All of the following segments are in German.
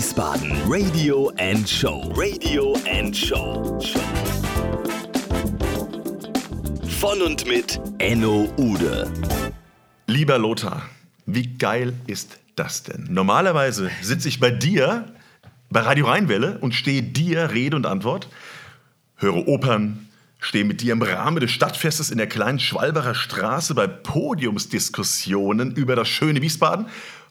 Wiesbaden Radio and Show. Radio and Show. Von und mit Enno Ude. Lieber Lothar, wie geil ist das denn? Normalerweise sitze ich bei dir bei Radio Rheinwelle und stehe dir Rede und Antwort, höre Opern, stehe mit dir im Rahmen des Stadtfestes in der kleinen Schwalbacher Straße bei Podiumsdiskussionen über das schöne Wiesbaden.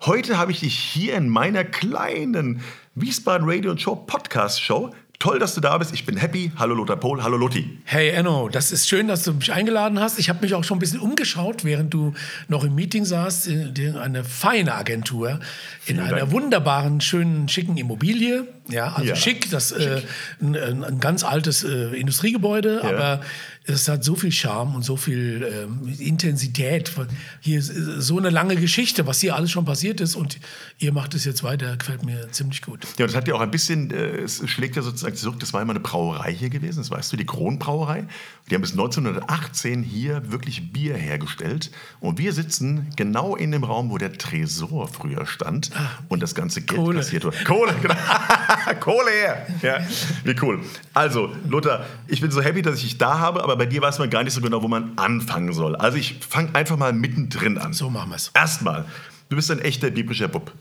Heute habe ich dich hier in meiner kleinen Wiesbaden Radio Show Podcast Show Toll, dass du da bist. Ich bin happy. Hallo Lothar Pohl. Hallo Lotti. Hey Enno, das ist schön, dass du mich eingeladen hast. Ich habe mich auch schon ein bisschen umgeschaut, während du noch im Meeting saßt. In eine feine Agentur in Vielen einer Dank. wunderbaren, schönen, schicken Immobilie. Ja, also ja. schick, das schick. Äh, ein, ein, ganz altes äh, Industriegebäude, ja. aber es hat so viel Charme und so viel ähm, Intensität. Hier ist so eine lange Geschichte, was hier alles schon passiert ist und ihr macht es jetzt weiter, gefällt mir ziemlich gut. Ja, das hat ja auch ein bisschen, äh, es schlägt ja sozusagen zurück, das war immer eine Brauerei hier gewesen, das weißt du, die Kronbrauerei. Die haben bis 1918 hier wirklich Bier hergestellt und wir sitzen genau in dem Raum, wo der Tresor früher stand ah, und das ganze Geld Kohle. kassiert wurde. Kohle, genau. Kohle her! Ja, wie cool. Also, Lothar, ich bin so happy, dass ich dich da habe, aber bei dir weiß man gar nicht so genau, wo man anfangen soll. Also, ich fange einfach mal mittendrin an. So machen wir es. Erstmal, du bist ein echter biblischer Bub.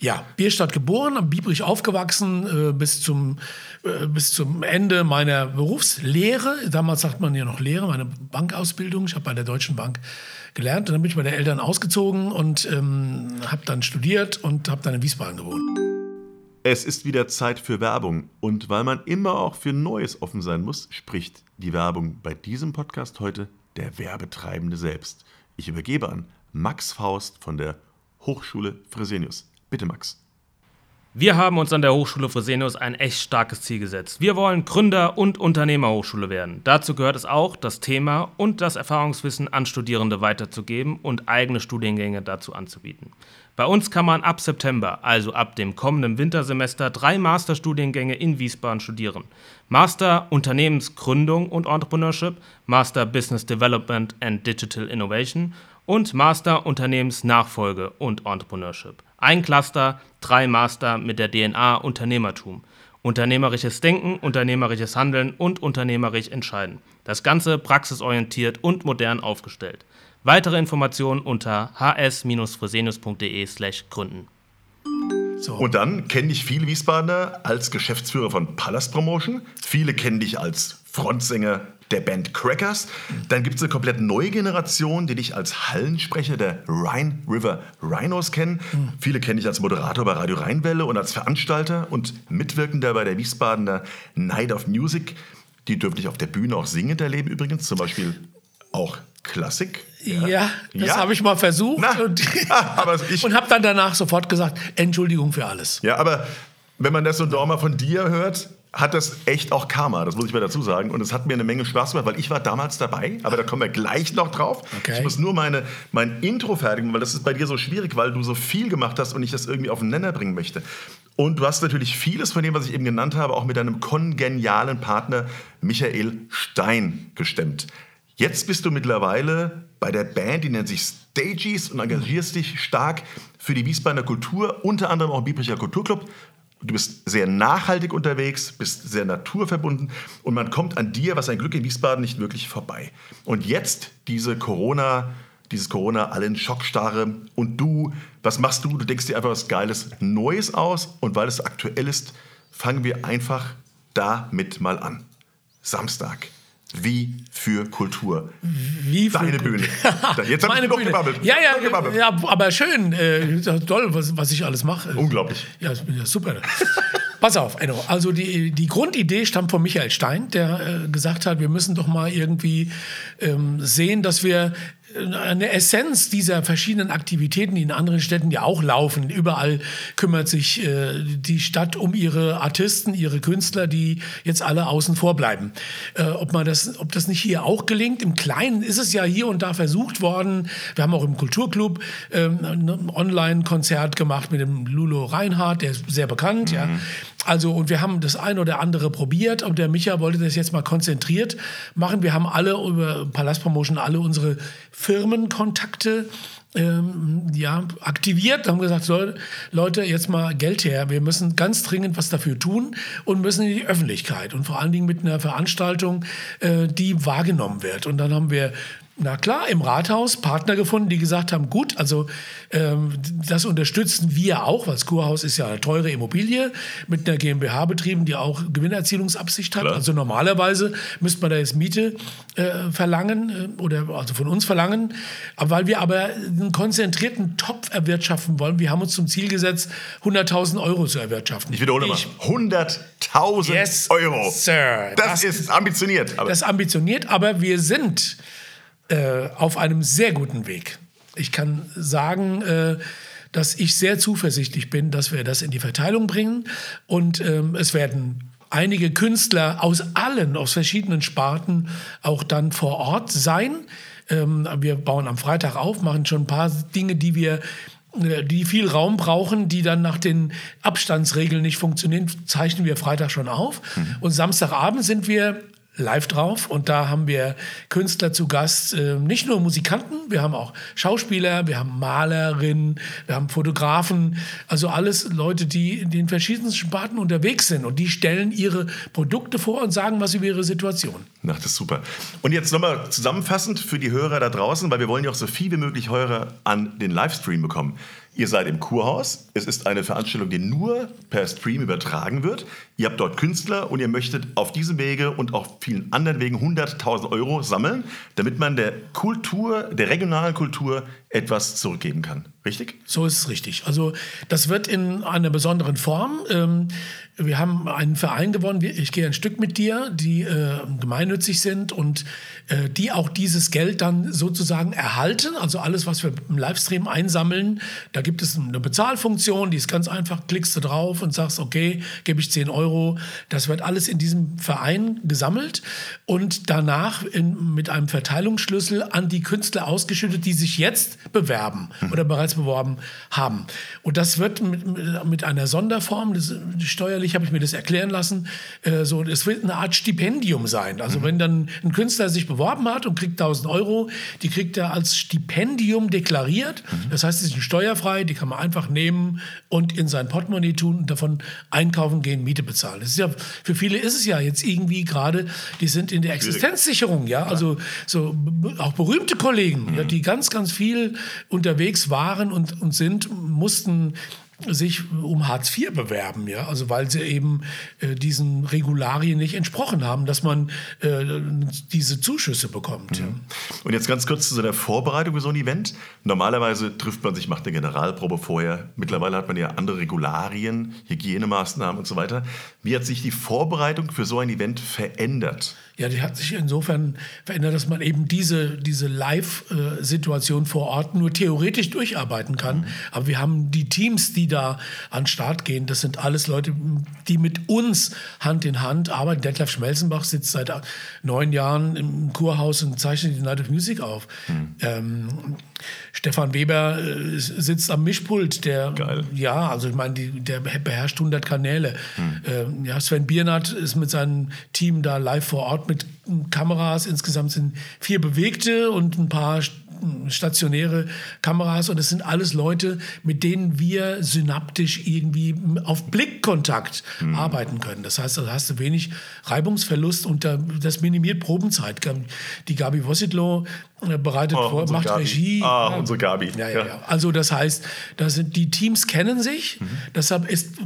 Ja, Bierstadt geboren, am Biebrich aufgewachsen, äh, bis, zum, äh, bis zum Ende meiner Berufslehre. Damals sagt man ja noch Lehre, meine Bankausbildung. Ich habe bei der Deutschen Bank gelernt und dann bin ich bei den Eltern ausgezogen und ähm, habe dann studiert und habe dann in Wiesbaden gewohnt. Es ist wieder Zeit für Werbung und weil man immer auch für Neues offen sein muss, spricht die Werbung bei diesem Podcast heute der Werbetreibende selbst. Ich übergebe an Max Faust von der Hochschule Fresenius. Bitte, Max. Wir haben uns an der Hochschule Fresenius ein echt starkes Ziel gesetzt. Wir wollen Gründer- und Unternehmerhochschule werden. Dazu gehört es auch, das Thema und das Erfahrungswissen an Studierende weiterzugeben und eigene Studiengänge dazu anzubieten. Bei uns kann man ab September, also ab dem kommenden Wintersemester, drei Masterstudiengänge in Wiesbaden studieren. Master Unternehmensgründung und Entrepreneurship, Master Business Development and Digital Innovation und Master Unternehmensnachfolge und Entrepreneurship. Ein Cluster, drei Master mit der DNA Unternehmertum. Unternehmerisches Denken, unternehmerisches Handeln und unternehmerisch entscheiden. Das Ganze praxisorientiert und modern aufgestellt. Weitere Informationen unter hs-fresenius.de/slash gründen. So. Und dann kenne ich viele Wiesbadener als Geschäftsführer von Palast Promotion. Viele kennen dich als Frontsänger der Band Crackers. Dann gibt es eine komplett neue Generation, die dich als Hallensprecher der Rhine River Rhinos kennen. Mhm. Viele kennen dich als Moderator bei Radio Rheinwelle und als Veranstalter und Mitwirkender bei der Wiesbadener Night of Music. Die dürfte ich auf der Bühne auch singend erleben übrigens, zum Beispiel auch Klassik. Ja, ja das ja. habe ich mal versucht Na, und, und habe dann danach sofort gesagt, Entschuldigung für alles. Ja, aber wenn man das so mal von dir hört, hat das echt auch Karma, das muss ich mal dazu sagen. Und es hat mir eine Menge Spaß gemacht, weil ich war damals dabei, aber da kommen wir gleich noch drauf. Okay. Ich muss nur meine, mein Intro fertigen, weil das ist bei dir so schwierig, weil du so viel gemacht hast und ich das irgendwie auf den Nenner bringen möchte. Und du hast natürlich vieles von dem, was ich eben genannt habe, auch mit deinem kongenialen Partner Michael Stein gestemmt. Jetzt bist du mittlerweile bei der Band, die nennt sich Stages und engagierst dich stark für die Wiesbadener Kultur, unter anderem auch im Biebricher Kulturclub. Du bist sehr nachhaltig unterwegs, bist sehr naturverbunden und man kommt an dir, was ein Glück in Wiesbaden, nicht wirklich vorbei. Und jetzt diese Corona, dieses Corona allen Schockstarre und du, was machst du? Du denkst dir einfach was Geiles, Neues aus und weil es aktuell ist, fangen wir einfach damit mal an. Samstag. Wie für Kultur. Wie für Deine Bühne. Jetzt habe ich Bühne. gebabbelt. Ja, ja, ja, aber schön. Äh, toll, was, was ich alles mache. Unglaublich. Ja, ja super. Pass auf, Enno. Also die, die Grundidee stammt von Michael Stein, der äh, gesagt hat, wir müssen doch mal irgendwie ähm, sehen, dass wir eine Essenz dieser verschiedenen Aktivitäten, die in anderen Städten ja auch laufen. Überall kümmert sich äh, die Stadt um ihre Artisten, ihre Künstler, die jetzt alle außen vor bleiben. Äh, ob, man das, ob das nicht hier auch gelingt, im Kleinen ist es ja hier und da versucht worden. Wir haben auch im Kulturclub äh, ein Online-Konzert gemacht mit dem Lulo Reinhardt, der ist sehr bekannt. Mhm. Ja. Also, und wir haben das ein oder andere probiert und der Micha wollte das jetzt mal konzentriert machen. Wir haben alle über Palast Promotion alle unsere Firmenkontakte ähm, ja, aktiviert, haben gesagt, so, Leute, jetzt mal Geld her, wir müssen ganz dringend was dafür tun und müssen in die Öffentlichkeit und vor allen Dingen mit einer Veranstaltung, äh, die wahrgenommen wird. Und dann haben wir na klar, im Rathaus Partner gefunden, die gesagt haben, gut, also ähm, das unterstützen wir auch, weil das Kurhaus ist ja eine teure Immobilie mit einer GmbH betrieben, die auch Gewinnerzielungsabsicht hat. Klar. Also normalerweise müsste man da jetzt Miete äh, verlangen äh, oder also von uns verlangen, aber weil wir aber einen konzentrierten Topf erwirtschaften wollen, wir haben uns zum Ziel gesetzt, 100.000 Euro zu erwirtschaften. Ich wiederhole ich, mal, 100.000 yes, Euro. Sir. Das, das ist ambitioniert. Aber. Das ist ambitioniert, aber wir sind äh, auf einem sehr guten Weg. Ich kann sagen, äh, dass ich sehr zuversichtlich bin, dass wir das in die Verteilung bringen. Und ähm, es werden einige Künstler aus allen, aus verschiedenen Sparten auch dann vor Ort sein. Ähm, wir bauen am Freitag auf, machen schon ein paar Dinge, die wir äh, die viel Raum brauchen, die dann nach den Abstandsregeln nicht funktionieren, zeichnen wir Freitag schon auf. Mhm. Und Samstagabend sind wir live drauf und da haben wir Künstler zu Gast, äh, nicht nur Musikanten, wir haben auch Schauspieler, wir haben Malerinnen, wir haben Fotografen, also alles Leute, die in den verschiedensten Sparten unterwegs sind und die stellen ihre Produkte vor und sagen was über ihre Situation. Na, das ist super. Und jetzt nochmal zusammenfassend für die Hörer da draußen, weil wir wollen ja auch so viel wie möglich Hörer an den Livestream bekommen. Ihr seid im Kurhaus. Es ist eine Veranstaltung, die nur per Stream übertragen wird. Ihr habt dort Künstler und ihr möchtet auf diesem Wege und auf vielen anderen Wegen 100.000 Euro sammeln, damit man der Kultur, der regionalen Kultur etwas zurückgeben kann. Richtig? So ist es richtig. Also das wird in einer besonderen Form. Ähm, wir haben einen Verein gewonnen, ich gehe ein Stück mit dir, die äh, gemeinnützig sind und äh, die auch dieses Geld dann sozusagen erhalten. Also alles, was wir im Livestream einsammeln, da gibt es eine Bezahlfunktion, die ist ganz einfach, klickst du drauf und sagst, okay, gebe ich 10 Euro. Das wird alles in diesem Verein gesammelt und danach in, mit einem Verteilungsschlüssel an die Künstler ausgeschüttet, die sich jetzt bewerben mhm. oder bereits beworben haben. Und das wird mit, mit einer Sonderform, das, steuerlich habe ich mir das erklären lassen, äh, so, es wird eine Art Stipendium sein. Also mhm. wenn dann ein Künstler sich beworben hat und kriegt 1000 Euro, die kriegt er als Stipendium deklariert. Mhm. Das heißt, sie sind steuerfrei, die kann man einfach nehmen und in sein Portemonnaie tun und davon einkaufen gehen, Miete bezahlen. Das ist ja, für viele ist es ja jetzt irgendwie gerade, die sind in der Existenzsicherung, ja, also so auch berühmte Kollegen, mhm. ja, die ganz, ganz viel unterwegs waren und, und sind, mussten sich um Hartz IV bewerben, ja, also weil sie eben äh, diesen Regularien nicht entsprochen haben, dass man äh, diese Zuschüsse bekommt. Mhm. Ja. Und jetzt ganz kurz zu der Vorbereitung für so ein Event. Normalerweise trifft man sich, macht eine Generalprobe vorher. Mittlerweile hat man ja andere Regularien, Hygienemaßnahmen und so weiter. Wie hat sich die Vorbereitung für so ein Event verändert? Ja, die hat sich insofern verändert, dass man eben diese, diese Live-Situation vor Ort nur theoretisch durcharbeiten kann. Mhm. Aber wir haben die Teams, die da an den Start gehen. Das sind alles Leute, die mit uns Hand in Hand arbeiten. Detlef Schmelzenbach sitzt seit neun Jahren im Kurhaus und zeichnet die Night of Music auf. Mhm. Ähm, Stefan Weber äh, sitzt am Mischpult, der Geil. ja, also ich meine, der beherrscht 100 Kanäle. Hm. Äh, ja, Sven Biernat ist mit seinem Team da live vor Ort mit Kameras. Insgesamt sind vier bewegte und ein paar stationäre Kameras und es sind alles Leute, mit denen wir synaptisch irgendwie auf Blickkontakt mhm. arbeiten können. Das heißt, da hast du wenig Reibungsverlust und das minimiert Probenzeit. Die Gabi Wositlo äh, bereitet oh, vor, macht Gabi. Regie. Ah, unsere Gabi. Ja, ja, ja. Also das heißt, das sind, die Teams kennen sich, mhm. deshalb ist,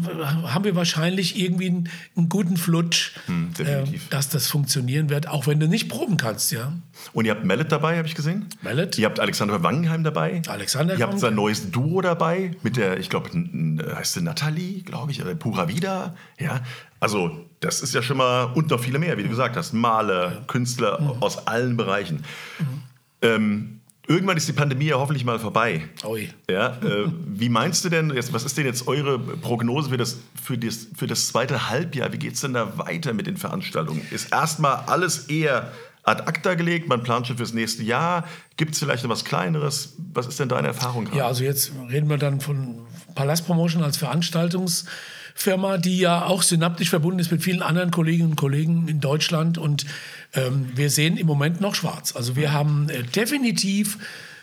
haben wir wahrscheinlich irgendwie einen, einen guten Flutsch, mhm, äh, dass das funktionieren wird, auch wenn du nicht proben kannst. Ja. Und ihr habt Mallet dabei, habe ich gesehen. Mallet. Ihr habt Alexander Wangenheim dabei. Alexander Ihr habt sein neues Duo dabei mit der, ich glaube, heißt sie Nathalie, glaube ich, oder Pura Vida. Ja, also das ist ja schon mal, und noch viele mehr, wie du gesagt hast, Maler, Künstler mhm. aus allen Bereichen. Mhm. Ähm, Irgendwann ist die Pandemie ja hoffentlich mal vorbei. Ui. Ja, äh, wie meinst du denn, jetzt, was ist denn jetzt eure Prognose für das, für das, für das zweite Halbjahr? Wie geht es denn da weiter mit den Veranstaltungen? Ist erstmal alles eher ad acta gelegt, man plant schon fürs nächste Jahr. Gibt es vielleicht noch was Kleineres? Was ist denn deine Erfahrung gerade? Ja, also jetzt reden wir dann von Palast Promotion als Veranstaltungsfirma, die ja auch synaptisch verbunden ist mit vielen anderen Kolleginnen und Kollegen in Deutschland. Und ähm, wir sehen im Moment noch schwarz. Also wir haben äh, definitiv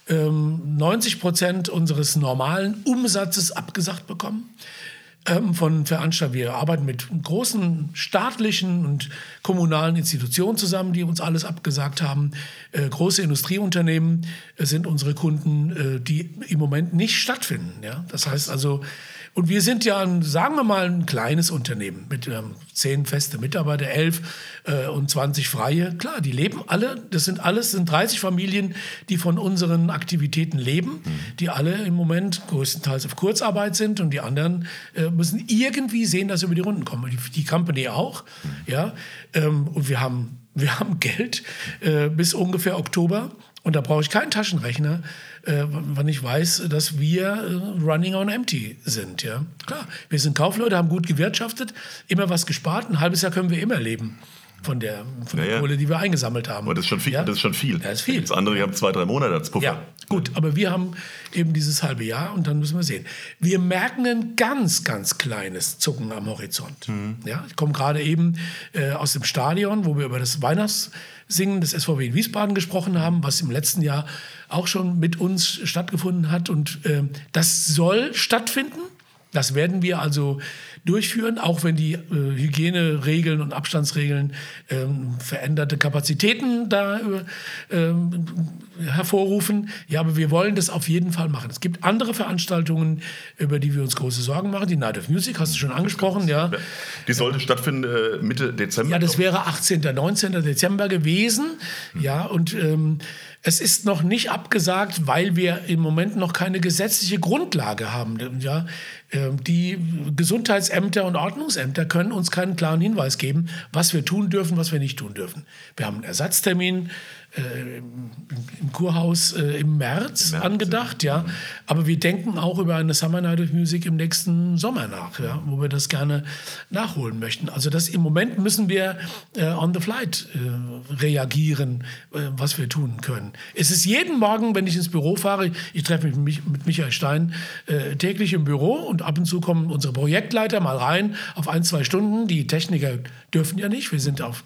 ähm, 90 Prozent unseres normalen Umsatzes abgesagt bekommen ähm, von Veranstaltern. Wir arbeiten mit großen staatlichen und kommunalen Institutionen zusammen, die uns alles abgesagt haben. Äh, große Industrieunternehmen äh, sind unsere Kunden, äh, die im Moment nicht stattfinden. Ja? Das heißt also, und wir sind ja, sagen wir mal, ein kleines Unternehmen mit ähm, zehn feste Mitarbeiter, elf äh, und 20 freie. Klar, die leben alle, das sind alles, sind 30 Familien, die von unseren Aktivitäten leben, die alle im Moment größtenteils auf Kurzarbeit sind und die anderen äh, müssen irgendwie sehen, dass sie über die Runden kommen. Die, die Company auch, ja. Ähm, und wir haben, wir haben Geld äh, bis ungefähr Oktober. Und da brauche ich keinen Taschenrechner, äh, wenn ich weiß, dass wir äh, running on empty sind. Ja? Klar, wir sind Kaufleute, haben gut gewirtschaftet, immer was gespart. Ein halbes Jahr können wir immer leben von der, von Ja, der. Kohle, die wir eingesammelt haben. Aber das ist schon viel. Ja? Das ist schon viel. Das ist viel. Das andere, haben zwei, drei Monate als Puffer. Ja, gut, aber wir haben eben dieses halbe Jahr und dann müssen wir sehen. Wir merken ein ganz, ganz kleines Zucken am Horizont. Ja, ich komme gerade eben äh, aus dem Stadion, wo wir über das Weihnachtssingen des SVW in Wiesbaden gesprochen haben, was im letzten Jahr auch schon mit uns stattgefunden hat. Und äh, das soll stattfinden. Das werden wir also durchführen, auch wenn die äh, Hygieneregeln und Abstandsregeln ähm, veränderte Kapazitäten da äh, ähm, hervorrufen. Ja, aber wir wollen das auf jeden Fall machen. Es gibt andere Veranstaltungen, über die wir uns große Sorgen machen. Die Night of Music hast du schon angesprochen, ja. Die sollte stattfinden äh, Mitte Dezember. Ja, das wäre 18. 19. Dezember gewesen. Ja, und ähm, es ist noch nicht abgesagt, weil wir im Moment noch keine gesetzliche Grundlage haben. Ja, die Gesundheitsämter und Ordnungsämter können uns keinen klaren Hinweis geben, was wir tun dürfen, was wir nicht tun dürfen. Wir haben einen Ersatztermin äh, im, im Kurhaus äh, im März, März, angedacht, ja. Aber wir denken auch über eine Summer Night of Music im nächsten Sommer nach, ja, wo wir das gerne nachholen möchten. Also das im Moment müssen wir äh, on the flight äh, reagieren, äh, was wir tun können. Es ist jeden Morgen, wenn ich ins Büro fahre, ich treffe mich mit, Mich- mit Michael Stein äh, täglich im Büro und ab und zu kommen unsere Projektleiter mal rein auf ein, zwei Stunden. Die Techniker dürfen ja nicht, wir sind auf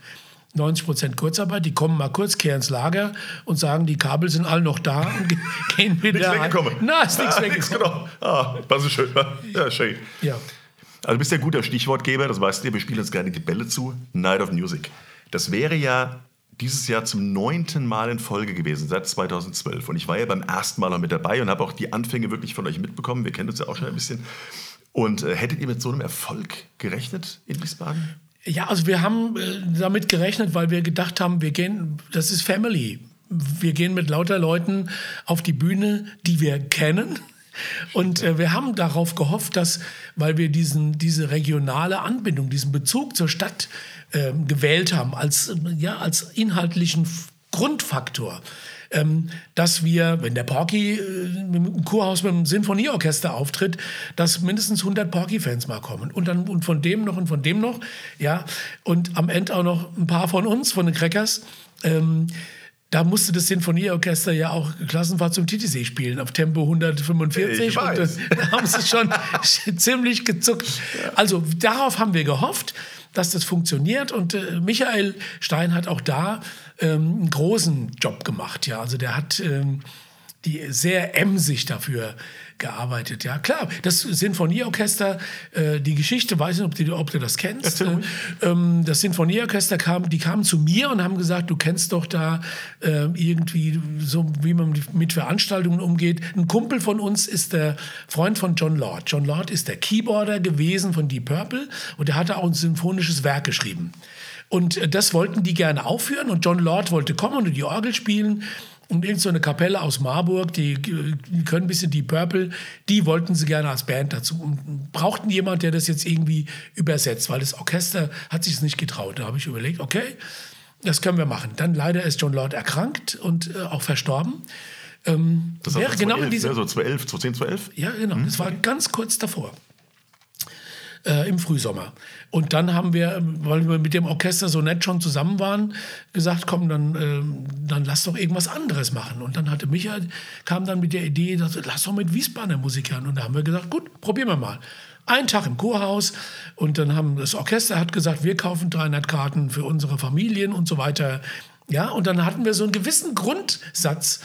90 Prozent Kurzarbeit, die kommen mal kurz, kehren ins Lager und sagen, die Kabel sind alle noch da und ge- gehen wieder Nichts weggekommen. Na, ist nichts ah, nix, weggekommen. genau. Ah, das ist schön. Ja, schön. Ja. Also du bist ja ein guter Stichwortgeber, das weißt du, wir spielen uns gerne die Bälle zu. Night of Music. Das wäre ja dieses Jahr zum neunten Mal in Folge gewesen, seit 2012. Und ich war ja beim ersten Mal noch mit dabei und habe auch die Anfänge wirklich von euch mitbekommen. Wir kennen uns ja auch schon ein bisschen. Und äh, hättet ihr mit so einem Erfolg gerechnet in Wiesbaden? Ja, also wir haben äh, damit gerechnet, weil wir gedacht haben, wir gehen, das ist Family. Wir gehen mit lauter Leuten auf die Bühne, die wir kennen. Und äh, wir haben darauf gehofft, dass, weil wir diesen, diese regionale Anbindung, diesen Bezug zur Stadt äh, gewählt haben, als, ja, als inhaltlichen Grundfaktor, ähm, dass wir, wenn der Porky äh, im Kurhaus mit dem Sinfonieorchester auftritt, dass mindestens 100 Porky-Fans mal kommen. Und dann und von dem noch und von dem noch. Ja, und am Ende auch noch ein paar von uns, von den Crackers. Ähm, da musste das Sinfonieorchester ja auch Klassenfahrt zum Titisee spielen auf Tempo 145 Ich und weiß. äh, da haben sie schon ziemlich gezuckt. Also darauf haben wir gehofft, dass das funktioniert und äh, Michael Stein hat auch da ähm, einen großen Job gemacht. Ja, also der hat ähm, die sehr emsig dafür gearbeitet. Ja, klar, das Sinfonieorchester, äh, die Geschichte, weiß nicht, ob du, ob du das kennst. Äh, ähm, das Sinfonieorchester kam, die kamen zu mir und haben gesagt, du kennst doch da äh, irgendwie so, wie man mit Veranstaltungen umgeht. Ein Kumpel von uns ist der Freund von John Lord. John Lord ist der Keyboarder gewesen von Deep Purple und der hatte auch ein symphonisches Werk geschrieben. Und äh, das wollten die gerne aufführen und John Lord wollte kommen und die Orgel spielen. Und irgend so eine Kapelle aus Marburg, die, die können ein bisschen Deep Purple, die wollten sie gerne als Band dazu und brauchten jemand, der das jetzt irgendwie übersetzt, weil das Orchester hat sich es nicht getraut. Da habe ich überlegt, okay, das können wir machen. Dann leider ist John Lord erkrankt und äh, auch verstorben. Ähm, Das war genau in 2011, diese, ne? so 2011, 2010, 2011? ja, genau. Das war ganz kurz davor. Äh, Im Frühsommer. Und dann haben wir, weil wir mit dem Orchester so nett schon zusammen waren, gesagt, komm, dann, ähm, dann lass doch irgendwas anderes machen. Und dann hatte Michael, kam dann mit der Idee, dass, lass doch mit Wiesbadener Musikern. Und da haben wir gesagt, gut, probieren wir mal. Ein Tag im Kurhaus und dann haben das Orchester hat gesagt, wir kaufen 300 Karten für unsere Familien und so weiter. Ja, und dann hatten wir so einen gewissen Grundsatz,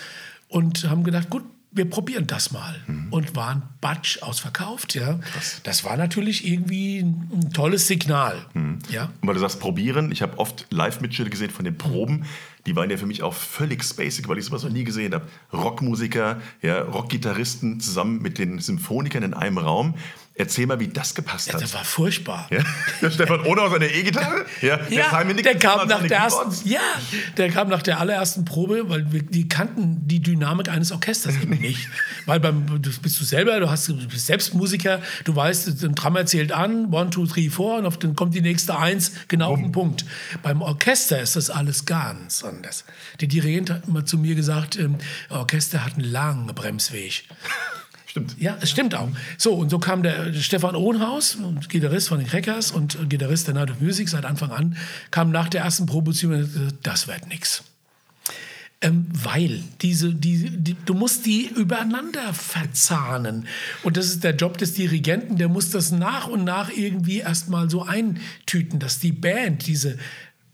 und haben gedacht, gut, wir probieren das mal. Mhm. Und waren batsch ausverkauft, ja. Krass. Das war natürlich irgendwie ein, tolles Signal. Mhm. Ja? Und weil du sagst, probieren, ich habe oft Live-Mitschnitte gesehen von den Proben. Die waren ja für mich auch völlig spacig, weil ich sowas noch nie gesehen habe. Rockmusiker, ja, Rockgitarristen zusammen mit den Symphonikern in einem Raum. Erzähl mal, wie das gepasst ja, hat. Das war furchtbar. Ja? Der Stefan Ohne aus seiner E-Gitarre? Ja, ja der, der kam nach der ersten, ja, der kam nach der allerersten Probe, weil wir, die kannten die Dynamik eines Orchesters eben nicht. weil beim, du bist du selber, du, hast, du bist selbst Musiker, du weißt, ein Drummer zählt an, one, two, three, four, und auf, dann kommt die nächste Eins, genau auf den Punkt. Beim Orchester ist das alles ganz anders. Der Dirigent hat immer zu mir gesagt, ähm, Orchester hat einen langen Bremsweg. Stimmt. Ja, es stimmt auch. So, und so kam der Stefan Ohnhaus, Gitarrist von den Crackers und Gitarrist der Night of Music seit Anfang an, kam nach der ersten Probe zu mir und gesagt, das wird nichts. Ähm, weil diese, die, die, du musst die übereinander verzahnen. Und das ist der Job des Dirigenten, der muss das nach und nach irgendwie erstmal so eintüten, dass die Band diese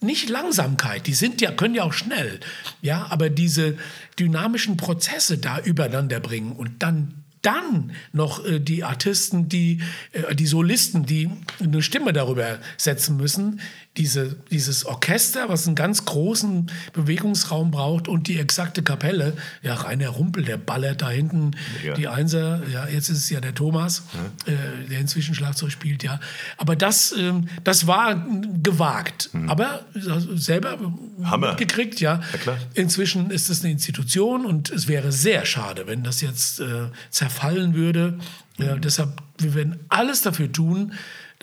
nicht Langsamkeit, die sind ja, können ja auch schnell, ja, aber diese dynamischen Prozesse da übereinander bringen und dann dann noch äh, die Artisten, die, äh, die Solisten, die eine Stimme darüber setzen müssen, diese, dieses Orchester, was einen ganz großen Bewegungsraum braucht und die exakte Kapelle. Ja, Rainer Rumpel, der ballert da hinten ja. die Einser. Ja, jetzt ist es ja der Thomas, ja. Äh, der inzwischen Schlagzeug spielt, ja. Aber das, ähm, das war gewagt. Mhm. Aber selber Hammer. gekriegt, ja. ja inzwischen ist es eine Institution und es wäre sehr schade, wenn das jetzt äh, zerfallen würde. Mhm. deshalb, wir werden alles dafür tun,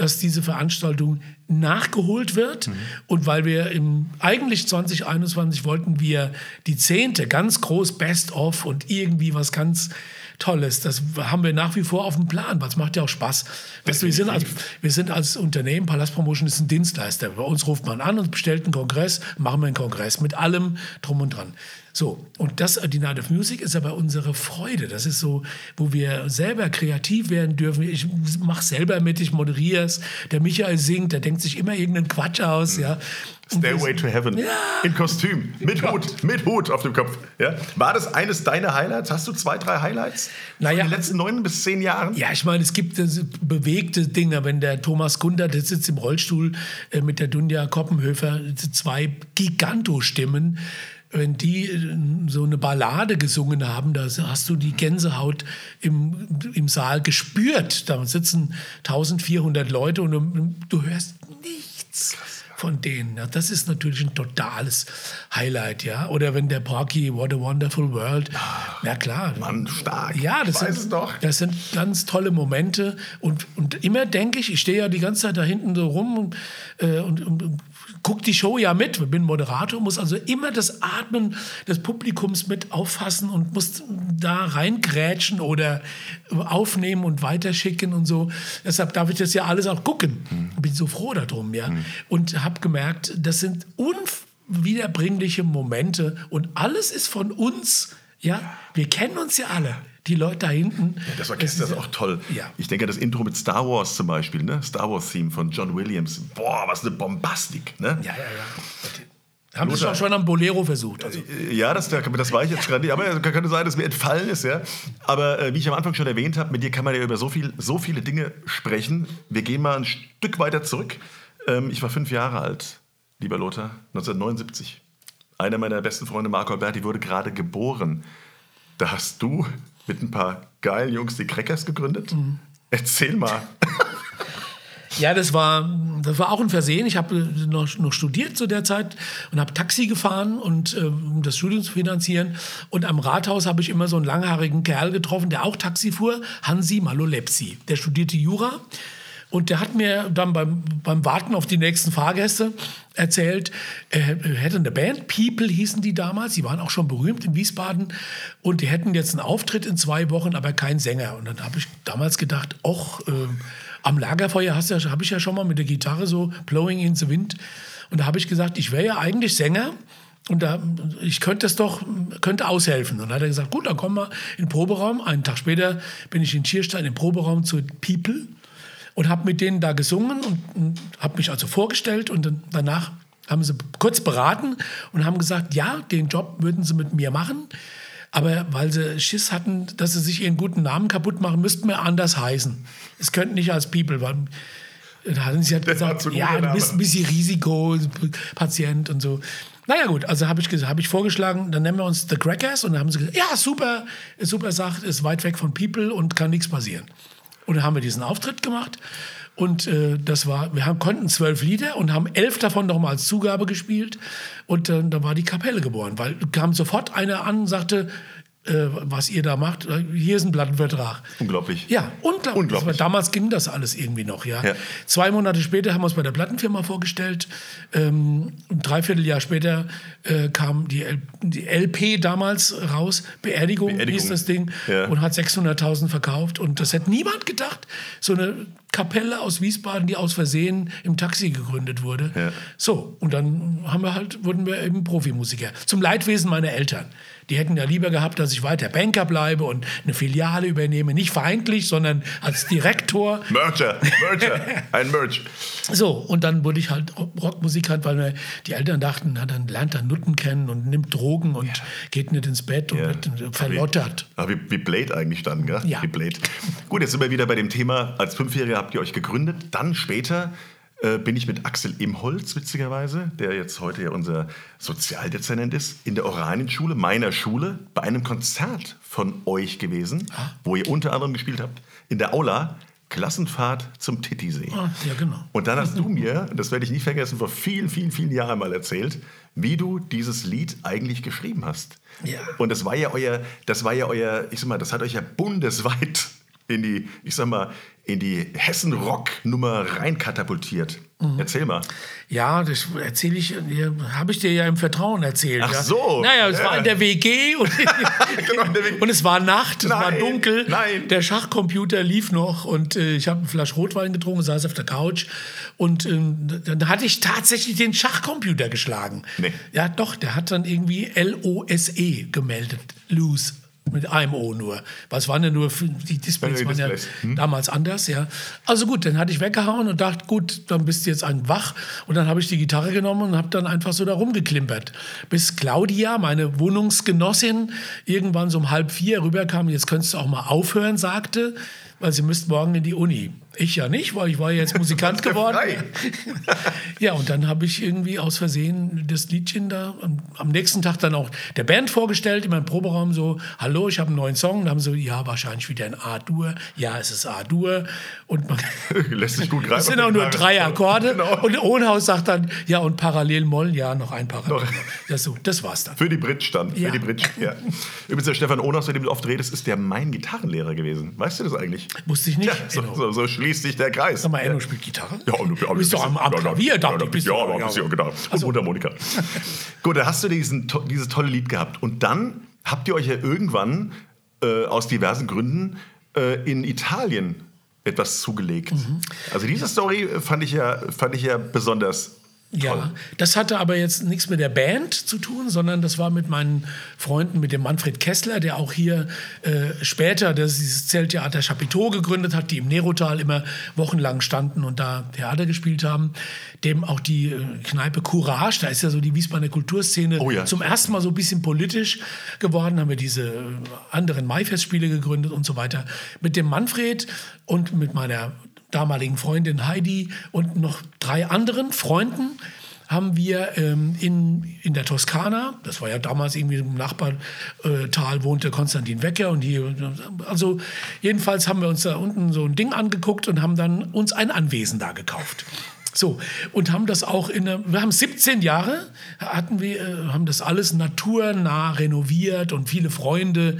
dass diese Veranstaltung nachgeholt wird. Mhm. Und weil wir im eigentlich 2021 wollten wir die zehnte ganz groß Best of und irgendwie was ganz Tolles. Das haben wir nach wie vor auf dem Plan, weil es macht ja auch Spaß. Weißt du, wir, sind als, wir sind als Unternehmen, Palast Promotion ist ein Dienstleister. Bei uns ruft man an und bestellt einen Kongress, machen wir einen Kongress mit allem drum und dran. So, und das, die Night of Music ist aber unsere Freude. Das ist so, wo wir selber kreativ werden dürfen. Ich mache selber mit, ich moderiere es. Der Michael singt, der denkt sich immer irgendeinen Quatsch aus. Ja. Stairway to Heaven. Ja. In Kostüm, mit Hut, mit Hut auf dem Kopf. Ja. War das eines deiner Highlights? Hast du zwei, drei Highlights? Naja, in den letzten neun bis zehn Jahren? Ja, ich meine, es gibt bewegte Dinge. Wenn der Thomas Gunder, der sitzt im Rollstuhl äh, mit der Dunja Koppenhöfer, zwei Gigantostimmen wenn die äh, so eine Ballade gesungen haben, da hast du die Gänsehaut im, im Saal gespürt. Da sitzen 1400 Leute und du, du hörst nichts von denen. Ja, das ist natürlich ein totales Highlight, ja. Oder wenn der Porky What a Wonderful World. Ja klar. Mann, stark. Ja, das sind, doch. das sind ganz tolle Momente. Und, und immer denke ich, ich stehe ja die ganze Zeit da hinten so rum und, äh, und, und gucke die Show ja mit, bin Moderator, muss also immer das Atmen des Publikums mit auffassen und muss da reingrätschen oder aufnehmen und weiterschicken und so. Deshalb darf ich das ja alles auch gucken. Mhm. Bin so froh darum, ja. Mhm. Und habe gemerkt, das sind unwiederbringliche Momente und alles ist von uns. Ja, wir kennen uns ja alle die Leute da hinten. Ja, das Orchester ist, ist auch toll. Ja. Ich denke, das Intro mit Star Wars zum Beispiel, ne? Star Wars-Theme von John Williams. Boah, was eine Bombastik. Ne? Ja, ja, ja. Haben Sie es schon am Bolero versucht? Also. Äh, ja, das, das war ich jetzt gerade nicht. Aber es könnte sein, dass mir entfallen ist. Ja. Aber äh, wie ich am Anfang schon erwähnt habe, mit dir kann man ja über so, viel, so viele Dinge sprechen. Wir gehen mal ein Stück weiter zurück. Ähm, ich war fünf Jahre alt, lieber Lothar, 1979. Einer meiner besten Freunde, Marco Alberti, wurde gerade geboren. Da hast du mit ein paar geilen Jungs die Crackers gegründet. Mhm. Erzähl mal. Ja, das war, das war auch ein Versehen. Ich habe noch, noch studiert zu der Zeit und habe Taxi gefahren, und, äh, um das Studium zu finanzieren. Und am Rathaus habe ich immer so einen langhaarigen Kerl getroffen, der auch Taxi fuhr, Hansi Malolepsi. Der studierte Jura und der hat mir dann beim, beim Warten auf die nächsten Fahrgäste erzählt, er hätte eine Band, People hießen die damals, die waren auch schon berühmt in Wiesbaden und die hätten jetzt einen Auftritt in zwei Wochen, aber keinen Sänger. Und dann habe ich damals gedacht, och, äh, am Lagerfeuer ja, habe ich ja schon mal mit der Gitarre so Blowing in the Wind. Und da habe ich gesagt, ich wäre ja eigentlich Sänger. Und da, ich könnte es doch, könnte aushelfen. Und dann hat er gesagt, gut, dann kommen wir in den Proberaum. Einen Tag später bin ich in Schierstein im Proberaum zu People und habe mit denen da gesungen und, und habe mich also vorgestellt und dann, danach haben sie kurz beraten und haben gesagt, ja, den Job würden sie mit mir machen, Aber weil sie Schiss hatten, dass sie sich ihren guten Namen kaputt machen, müssten wir anders heißen. Es könnten nicht als People, weil da hatten sie halt Das gesagt, ja, du bist ein bisschen Risikopatient und so. Naja gut, also habe ich, hab ich vorgeschlagen, dann nennen wir uns The Crackers und dann haben sie gesagt, ja super, super Sache, ist weit weg von People und kann nichts passieren. Und dann haben wir diesen Auftritt gemacht. Und äh, das war, wir haben, konnten zwölf Lieder und haben elf davon noch mal als Zugabe gespielt. Und äh, dann war die Kapelle geboren, weil kam sofort einer an und sagte, äh, was ihr da macht, hier ist ein Plattenvertrag. Unglaublich. Ja, unglaublich. Unglaublich. War, damals ging das alles irgendwie noch, ja. Ja. Zwei Monate später haben wir uns bei der Plattenfirma vorgestellt. Ähm, ein Dreivierteljahr später äh, kam die, L die LP damals raus. Beerdigung, Beerdigung. hieß das Ding. Ja. Und hat 600.000 verkauft. Und das hätte niemand gedacht. So eine Kapelle aus Wiesbaden, die aus Versehen im Taxi gegründet wurde. Ja. So, und dann haben wir halt, wurden wir eben Profimusiker. Zum Leidwesen meiner Eltern. Die hätten ja lieber gehabt, dass ich weiter Banker bleibe und eine Filiale übernehme. Nicht feindlich, sondern als Direktor. Merger, Merger, ein Merch. So, und dann wurde ich halt Rockmusikant, weil mir die Eltern dachten, na, dann lernt er Nutten kennen und nimmt Drogen und geht nicht ins Bett und Ja. wird verlottert. Ah, wie, wie Blade eigentlich dann, gell? Ja. Wie Blade. Gut, jetzt sind wir wieder bei dem Thema, als Fünfjähriger habt ihr euch gegründet. Dann später äh, bin ich mit Axel Imholz, witzigerweise, der jetzt heute ja unser Sozialdezernent ist, in der Oranienschule, meiner Schule, bei einem Konzert von euch gewesen, Ah. wo ihr unter anderem gespielt habt, in der Aula, Klassenfahrt zum Titisee. Ah, ja, genau. Und dann hast du mir, das werde ich nie vergessen, vor vielen, vielen, vielen Jahren mal erzählt, wie du dieses Lied eigentlich geschrieben hast. Ja. Und das war ja euer, das war ja euer, ich sag mal, das hat euch ja bundesweit in die, ich sag mal, in die Hessen-Rock-Nummer reinkatapultiert. Mhm. Erzähl mal. Ja, das erzähle ich, habe ich dir ja im Vertrauen erzählt. Ach ja. so, Naja, es ja. war in der WG und, Genau, in der WG. und es war Nacht, es war Nein, dunkel. nein. Der Schachcomputer lief noch und äh, ich habe eine Flasche Rotwein getrunken, saß auf der Couch und ähm, dann hatte ich tatsächlich den Schachcomputer geschlagen. Nee. Ja, doch, der hat dann irgendwie L-O-S-E gemeldet. Lose. Mit einem O nur. Was waren denn nur die Displays? Waren ja. Hm. damals anders, ja. Also gut, dann hatte ich weggehauen und dachte, gut, dann bist du jetzt ein wach. Und dann habe ich die Gitarre genommen und habe dann einfach so da rumgeklimpert. Bis Claudia, meine Wohnungsgenossin, irgendwann so um halb vier rüberkam, jetzt könntest du auch mal aufhören, sagte, weil sie müsst morgen in die Uni. Ich ja nicht, weil ich war jetzt Musikant geworden. Ja, und dann habe ich irgendwie aus Versehen das Liedchen da am, am nächsten Tag dann auch der Band vorgestellt, in meinem Proberaum so, hallo, ich habe einen neuen Song. Und haben so, ja, wahrscheinlich wieder ein A-Dur. Ja, es ist A-Dur. Und man, Lässt sich gut greifen. es sind auch nur drei Akkorde. Genau. Und Ohnhaus sagt dann, ja, und parallel Moll, ja, noch ein Parallel. Ja, so, das war's dann. Für die Bridge dann. Ja. Für die Bridge. Ja. Übrigens, der Stefan Ohners, mit dem du oft redest, ist der mein Gitarrenlehrer gewesen. Weißt du das eigentlich? Wusste ich nicht. Ja, so, Enno. so, so schließt sich der Kreis. Sag mal, Enno spielt Gitarre? Ja, und, du bist doch am, am Klavier, dachte ich. bist Ja, du- aber ein bisschen Gitarre. Und Mundharmonika. Gut, da hast du diesen, dieses tolle Lied gehabt. Und dann habt ihr euch ja irgendwann äh, aus diversen Gründen äh, in Italien etwas zugelegt. Mhm. Also diese Story fand ich ja, fand ich ja besonders Ja, das hatte aber jetzt nichts mit der Band zu tun, sondern das war mit meinen Freunden, mit dem Manfred Kessler, der auch hier äh, später das, dieses Zelttheater Chapiteau gegründet hat, die im Nerotal immer wochenlang standen und da Theater gespielt haben. Dem auch die äh, Kneipe Courage, da ist ja so die Wiesbadener Kulturszene Oh ja. zum ersten Mal so ein bisschen politisch geworden, haben wir diese äh, anderen Maifestspiele gegründet und so weiter. Mit dem Manfred und mit meiner damaligen Freundin Heidi und noch drei anderen Freunden haben wir ähm, in, in der Toskana, das war ja damals irgendwie im Nachbartal wohnte Konstantin Wecker und hier, also jedenfalls haben wir uns da unten so ein Ding angeguckt und haben dann uns ein Anwesen da gekauft. So, und haben das auch in, der- wir haben 17 Jahre, hatten wir, äh, haben das alles naturnah renoviert und viele Freunde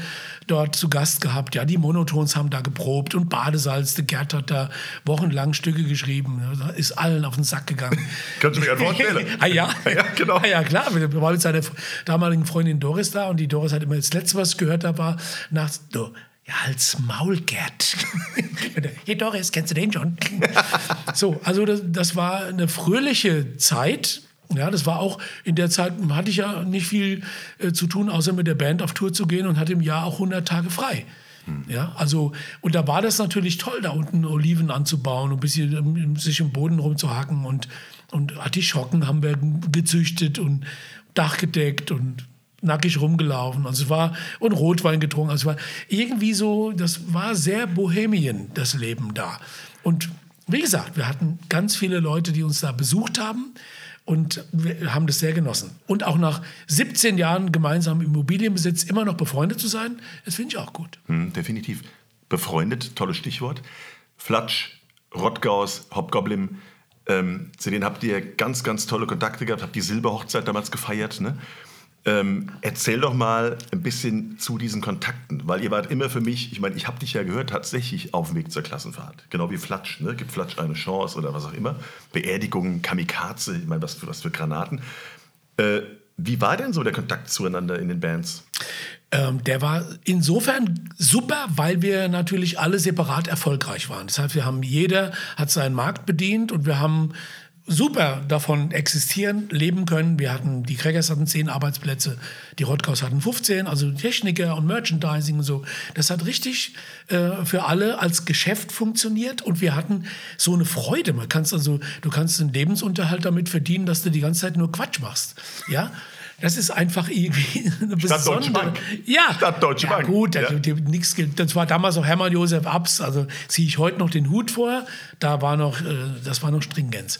dort zu Gast gehabt. Ja, die Monotons haben da geprobt und Badesalz, der Gerd hat da wochenlang Stücke geschrieben, ist allen auf den Sack gegangen. Kannst du mich einfach vorstellen? ah ja? Ja, genau. Ah ja, klar. Wir waren mit seiner damaligen Freundin Doris da und die Doris hat immer das Letzte, was ich gehört habe, war nachts, ja, als Maulgert. Hey Doris, kennst du den schon? so, also das, das war eine fröhliche Zeit. Ja, das war auch in der Zeit, hatte ich ja nicht viel äh, zu tun, außer mit der Band auf Tour zu gehen und hatte im Jahr auch 100 Tage frei. Ja, also, und da war das natürlich toll, da unten Oliven anzubauen und ein bisschen ähm, sich im Boden rumzuhacken und, und Artischocken haben wir gezüchtet und Dach gedeckt und nackig rumgelaufen. Also es war und Rotwein getrunken. Also es war irgendwie so, das war sehr Bohemien, das Leben da. Und wie gesagt, wir hatten ganz viele Leute, die uns da besucht haben und wir haben das sehr genossen. Und auch nach 17 Jahren gemeinsamen Immobilienbesitz immer noch befreundet zu sein, das finde ich auch gut. Hm, definitiv. Befreundet, tolles Stichwort. Flatsch, Rottgaus, Hobgoblin, ähm, zu denen habt ihr ganz, ganz tolle Kontakte gehabt, habt die Silberhochzeit damals gefeiert. Ne? Ähm, erzähl doch mal ein bisschen zu diesen Kontakten, weil ihr wart immer für mich, ich meine, ich habe dich ja gehört, tatsächlich auf dem Weg zur Klassenfahrt. Genau wie Flatsch, ne? gibt Flatsch eine Chance oder was auch immer. Beerdigungen, Kamikaze, ich meine, was für, was für Granaten. Äh, wie war denn so der Kontakt zueinander in den Bands? Ähm, der war insofern super, weil wir natürlich alle separat erfolgreich waren. Das heißt, wir haben jeder hat seinen Markt bedient und wir haben super davon existieren, leben können. Wir hatten, die Crackers hatten zehn Arbeitsplätze, die Rottgaus hatten 15, also Techniker und Merchandising und so. Das hat richtig äh, für alle als Geschäft funktioniert und wir hatten so eine Freude. Man kannst also, du kannst einen Lebensunterhalt damit verdienen, dass du die ganze Zeit nur Quatsch machst. Ja, das ist einfach irgendwie eine Stadt Deutsche Bank. Ja, Stadt Deutsche ja, Bank. Gut, ja. nix, das war damals auch Hermann Josef Abs, also ziehe ich heute noch den Hut vor. Da war noch, äh, das war noch Stringenz.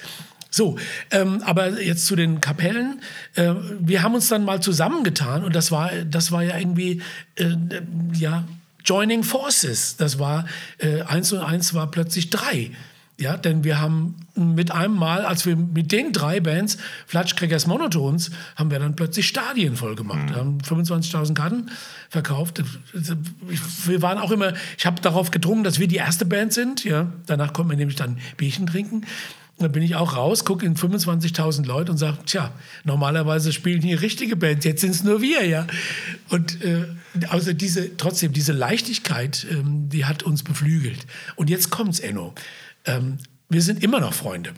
So, ähm, aber jetzt zu den Kapellen. Äh, wir haben uns dann mal zusammengetan und das war, das war ja irgendwie, äh, ja, Joining Forces. Das war, äh, eins und eins war plötzlich drei. Ja, denn wir haben mit einem Mal, als wir mit den drei Bands, Flatschkrägers Monotons, haben wir dann plötzlich Stadien voll gemacht. Wir haben 25.000 Karten verkauft. Wir waren auch immer, ich habe darauf gedrungen, dass wir die erste Band sind. Ja, danach konnten wir nämlich dann Bierchen trinken. Da bin ich auch raus, gucke in 25.000 Leute und sage, tja, normalerweise spielen hier richtige Bands, jetzt sind es nur wir, ja. Und äh, also diese, trotzdem, diese Leichtigkeit, ähm, die hat uns beflügelt. Und jetzt kommt's, Enno. Ähm, wir sind immer noch Freunde.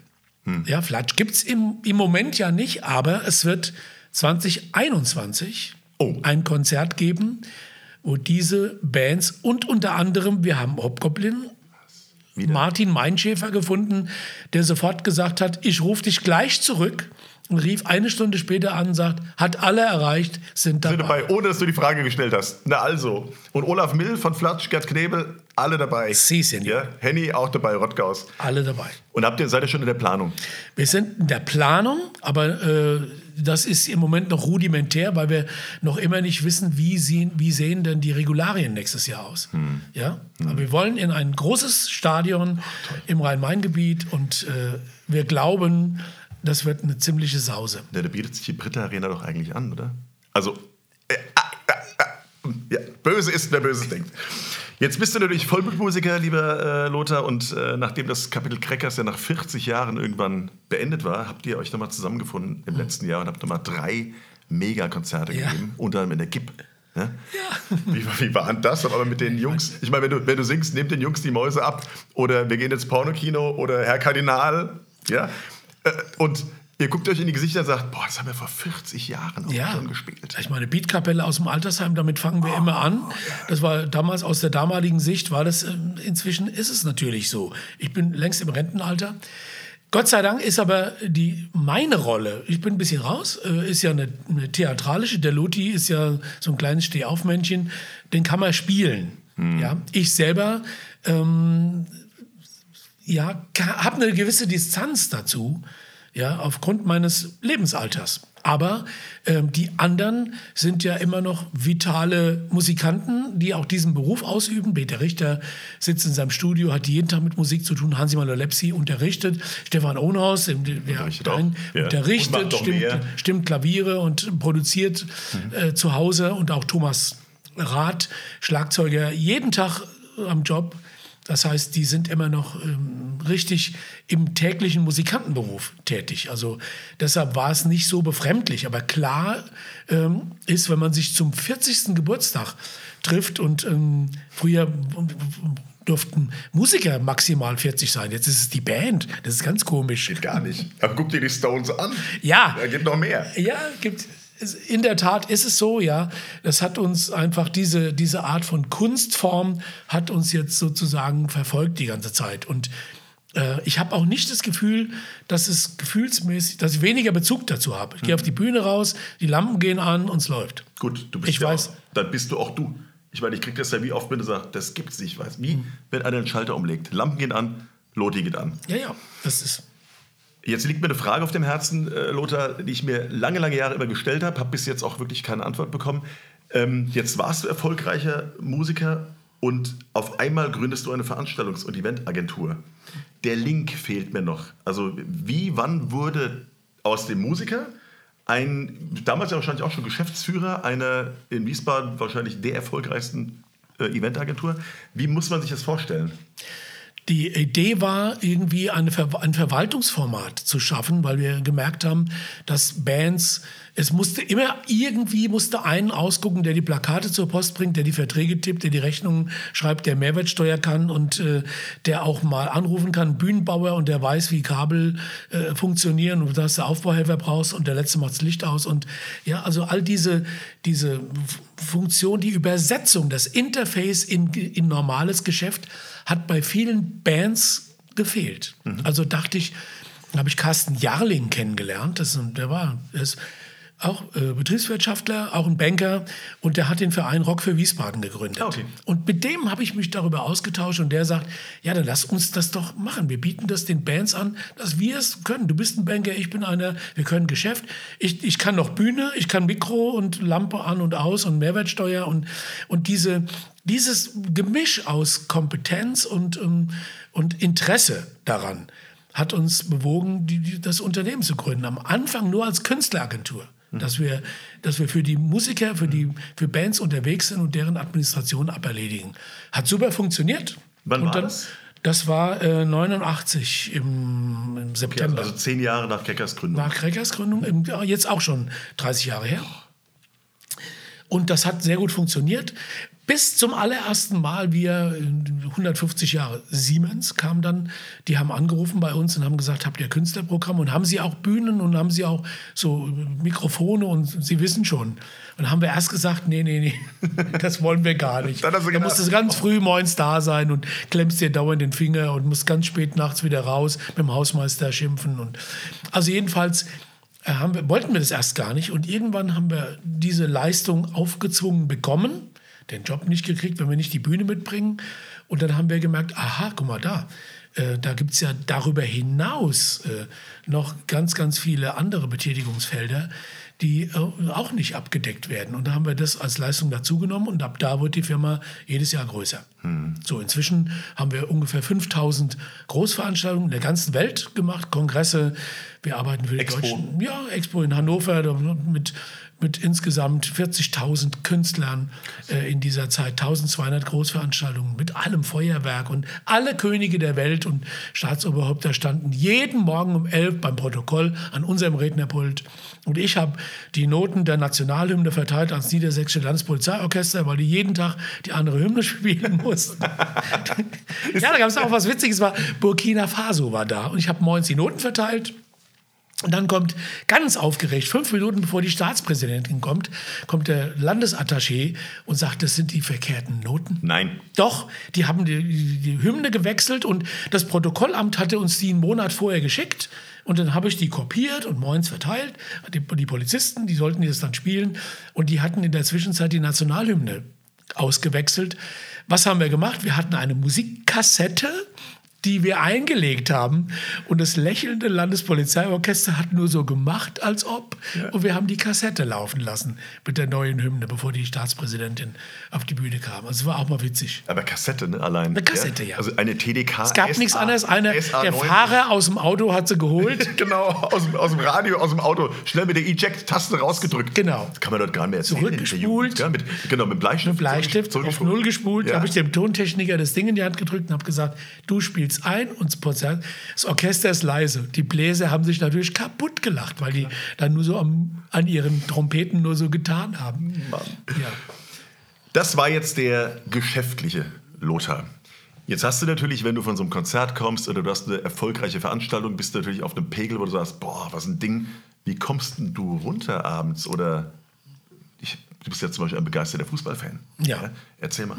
Hm. Ja, Flatsch gibt es im, im Moment ja nicht, aber es wird 2021 oh. ein Konzert geben, wo diese Bands und unter anderem, wir haben Hobgoblin, wieder? Martin Meinschäfer gefunden, der sofort gesagt hat, ich rufe dich gleich zurück und rief eine Stunde später an und sagt, hat alle erreicht, sind dabei. Sind dabei, ohne dass du die Frage gestellt hast. Na also. Und Olaf Mill von Flatsch, Gerd Knebel, alle dabei. Sie sind ja. Henny auch dabei, Rottgaus. Alle dabei. Und habt ihr, seid ihr schon in der Planung? Wir sind in der Planung, aber äh, das ist im Moment noch rudimentär, weil wir noch immer nicht wissen, wie sehen, wie sehen denn die Regularien nächstes Jahr aus. Hm. Ja? Hm. Aber wir wollen in ein großes Stadion oh, im Rhein-Main-Gebiet und äh, wir glauben, das wird eine ziemliche Sause. Ja, da bietet sich die Britta Arena doch eigentlich an, oder? Also, äh, äh, äh, ja, böse ist, wer Böses denkt. Jetzt bist du natürlich Vollblutmusiker, lieber äh, Lothar, und äh, nachdem das Kapitel Crackers ja nach 40 Jahren irgendwann beendet war, habt ihr euch nochmal zusammengefunden im mhm. letzten Jahr und habt nochmal drei Megakonzerte ja. gegeben, unter anderem in der GIP. Ja? ja. Wie, wie war das? Aber mit den Jungs, ich meine, wenn du, wenn du singst, nehmt den Jungs die Mäuse ab oder wir gehen ins Pornokino oder Herr Kardinal, ja, äh, und Ihr guckt euch in die Gesichter und sagt, boah, das haben wir vor 40 Jahren auch ja. schon gespielt. Ich meine, Beatkapelle aus dem Altersheim, damit fangen wir oh, immer an. Das war damals aus der damaligen Sicht, war das, äh, inzwischen ist es natürlich so. Ich bin längst im Rentenalter. Gott sei Dank ist aber die, meine Rolle, ich bin ein bisschen raus, äh, ist ja eine, eine theatralische. Der Loti ist ja so ein kleines Stehaufmännchen, den kann man spielen. Hm. Ja, ich selber ähm, ja, habe eine gewisse Distanz dazu ja, aufgrund meines Lebensalters. Aber ähm, die anderen sind ja immer noch vitale Musikanten, die auch diesen Beruf ausüben. Peter Richter sitzt in seinem Studio, hat jeden Tag mit Musik zu tun. Hansi Malolepsi unterrichtet. Stefan Ohnhaus, der, der ja. unterrichtet, stimmt, stimmt, Klaviere und produziert mhm. äh, zu Hause. Und auch Thomas Rath, Schlagzeuger, jeden Tag am Job. Das heißt, die sind immer noch ähm, richtig im täglichen Musikantenberuf tätig. Also deshalb war es nicht so befremdlich. Aber klar ähm, ist, wenn man sich zum 40. Geburtstag trifft und ähm, früher durften Musiker maximal 40 sein. Jetzt ist es die Band. Das ist ganz komisch. Geht gar nicht. Aber guck dir die Stones an. Ja. Da gibt noch mehr. Ja, gibt in der Tat ist es so, ja. Das hat uns einfach diese, diese Art von Kunstform hat uns jetzt sozusagen verfolgt die ganze Zeit. Und Äh, ich habe auch nicht das Gefühl, dass es gefühlsmäßig, dass ich weniger Bezug dazu habe. Ich gehe auf die Bühne raus, die Lampen gehen an und es läuft. Gut, du bist Ich ja weiß. Auch, dann bist du auch du. Ich meine, ich kriege das ja wie oft, wenn du sagst, das gibt's nicht. Ich weiß, wie, wenn einer einen Schalter umlegt. Lampen gehen an, Loti geht an. Ja, ja, das ist. Jetzt liegt mir eine Frage auf dem Herzen, äh, Lothar, die ich mir lange, lange Jahre immer gestellt habe, habe bis jetzt auch wirklich keine Antwort bekommen. Ähm, jetzt warst du erfolgreicher Musiker und auf einmal gründest du eine Veranstaltungs- und Eventagentur. Der Link fehlt mir noch. Also wie, wann wurde aus dem Musiker ein, damals ja wahrscheinlich auch schon Geschäftsführer einer in Wiesbaden wahrscheinlich der erfolgreichsten äh, Eventagentur. Wie muss man sich das vorstellen? Die Idee war, irgendwie eine Ver ein Verwaltungsformat zu schaffen, weil wir gemerkt haben, dass Bands, es musste immer irgendwie musste einen ausgucken, der die Plakate zur Post bringt, der die Verträge tippt, der die Rechnungen schreibt, der Mehrwertsteuer kann und äh, der auch mal anrufen kann, Bühnenbauer und der weiß, wie Kabel äh, funktionieren und dass du Aufbauhelfer brauchst und der letzte macht das Licht aus. Und ja, also all diese, diese Funktion, die Übersetzung, das Interface in, in normales Geschäft hat bei vielen Bands gefehlt. Also dachte ich, habe ich Carsten Jarling kennengelernt. Das, der war der ist auch äh, Betriebswirtschaftler, auch ein Banker und der hat den Verein Rock für Wiesbaden gegründet. Ah, okay. Und mit dem habe ich mich darüber ausgetauscht und der sagt, ja, dann lass uns das doch machen. Wir bieten das den Bands an, dass wir es können. Du bist ein Banker, ich bin einer, wir können Geschäft. Ich, ich kann noch Bühne, ich kann Mikro und Lampe an und aus und Mehrwertsteuer und, und diese, dieses Gemisch aus Kompetenz und, ähm, und Interesse daran hat uns bewogen, die, die, das Unternehmen zu gründen. Am Anfang nur als Künstleragentur. Dass wir, dass wir für die Musiker, für, die, für Bands unterwegs sind und deren Administration aberledigen. Hat super funktioniert. Wann und war dann, das? Das war äh, 89 im, im September. Also zehn Jahre nach Keckers Gründung. Nach Crackers Gründung, im, jetzt auch schon 30 Jahre her. Und das hat sehr gut funktioniert. Bis zum allerersten Mal, wir äh, 150 Jahre Siemens kam dann, die haben angerufen bei uns und haben gesagt, habt ihr Künstlerprogramm und haben sie auch Bühnen und haben sie auch so Mikrofone und sie wissen schon. Und haben wir erst gesagt, nee, nee, nee, das wollen wir gar nicht. Dann da musst du ganz früh morgens da sein und klemmst dir dauernd den Finger und musst ganz spät nachts wieder raus mit dem Hausmeister schimpfen. Und also jedenfalls äh, haben wir, wollten wir das erst gar nicht. Und irgendwann haben wir diese Leistung aufgezwungen bekommen, den Job nicht gekriegt, wenn wir nicht die Bühne mitbringen. Und dann haben wir gemerkt, aha, guck mal da, äh, da gibt es ja darüber hinaus äh, noch ganz, ganz viele andere Betätigungsfelder, die äh, auch nicht abgedeckt werden. Und da haben wir das als Leistung dazugenommen und ab da wird die Firma jedes Jahr größer. So, inzwischen haben wir ungefähr 5000 Großveranstaltungen in der ganzen Welt gemacht, Kongresse. Wir arbeiten für die Expo. Deutschen. Ja, Expo in Hannover mit, mit insgesamt 40.000 Künstlern äh, in dieser Zeit, 1200 Großveranstaltungen mit allem Feuerwerk und alle Könige der Welt und Staatsoberhäupter standen jeden Morgen um 11 beim Protokoll an unserem Rednerpult. Und ich habe die Noten der Nationalhymne verteilt ans Niedersächsische Landespolizeiorchester, weil die jeden Tag die andere Hymne spielen mussten. ja, da gab es auch was Witziges, war Burkina Faso war da und ich habe morgens die Noten verteilt. Und dann kommt ganz aufgeregt, fünf Minuten bevor die Staatspräsidentin kommt, kommt der Landesattaché und sagt, das sind die verkehrten Noten. Nein. Doch, die haben die, die, Hymne gewechselt und das Protokollamt hatte uns die einen Monat vorher geschickt. Und dann habe ich die kopiert und moins verteilt. Die, die Polizisten, die sollten das dann spielen. Und die hatten in der Zwischenzeit die Nationalhymne ausgewechselt. Was haben wir gemacht? Wir hatten eine Musikkassette, die wir eingelegt haben. Und das lächelnde Landespolizeiorchester hat nur so gemacht, als ob. Und wir haben die Kassette laufen lassen mit der neuen Hymne, bevor die Staatspräsidentin auf die Bühne kam. Also es war auch mal witzig. Aber Kassette, ne? Allein. Eine Kassette, ja. Also eine TDK. Es gab nichts anderes. Einer, der Fahrer aus dem Auto hat sie geholt. Genau, aus, dem- aus dem Radio, aus dem Auto, schnell mit der Eject-Taste rausgedrückt. Genau. Das kann man dort gar nicht mehr erzählen. Zurückgespult. Ja, mit, genau, mit Bleistift. Bleistift auf. Null gespult, Ja. habe ich dem Tontechniker das Ding in die Hand gedrückt und habe gesagt, du spielst ein und das Konzert- das Orchester ist leise. Die Bläser haben sich natürlich kaputt gelacht, weil die dann nur so am, an ihren Trompeten nur so getan haben. Ja. Das war jetzt der geschäftliche Lothar. Jetzt hast du natürlich, wenn du von so einem Konzert kommst oder du hast eine erfolgreiche Veranstaltung, bist du natürlich auf einem Pegel, wo du sagst, boah, was ein Ding. Wie kommst denn du runter abends? Oder ich, Du bist ja zum Beispiel ein begeisterter Fußballfan. Ja. Erzähl mal.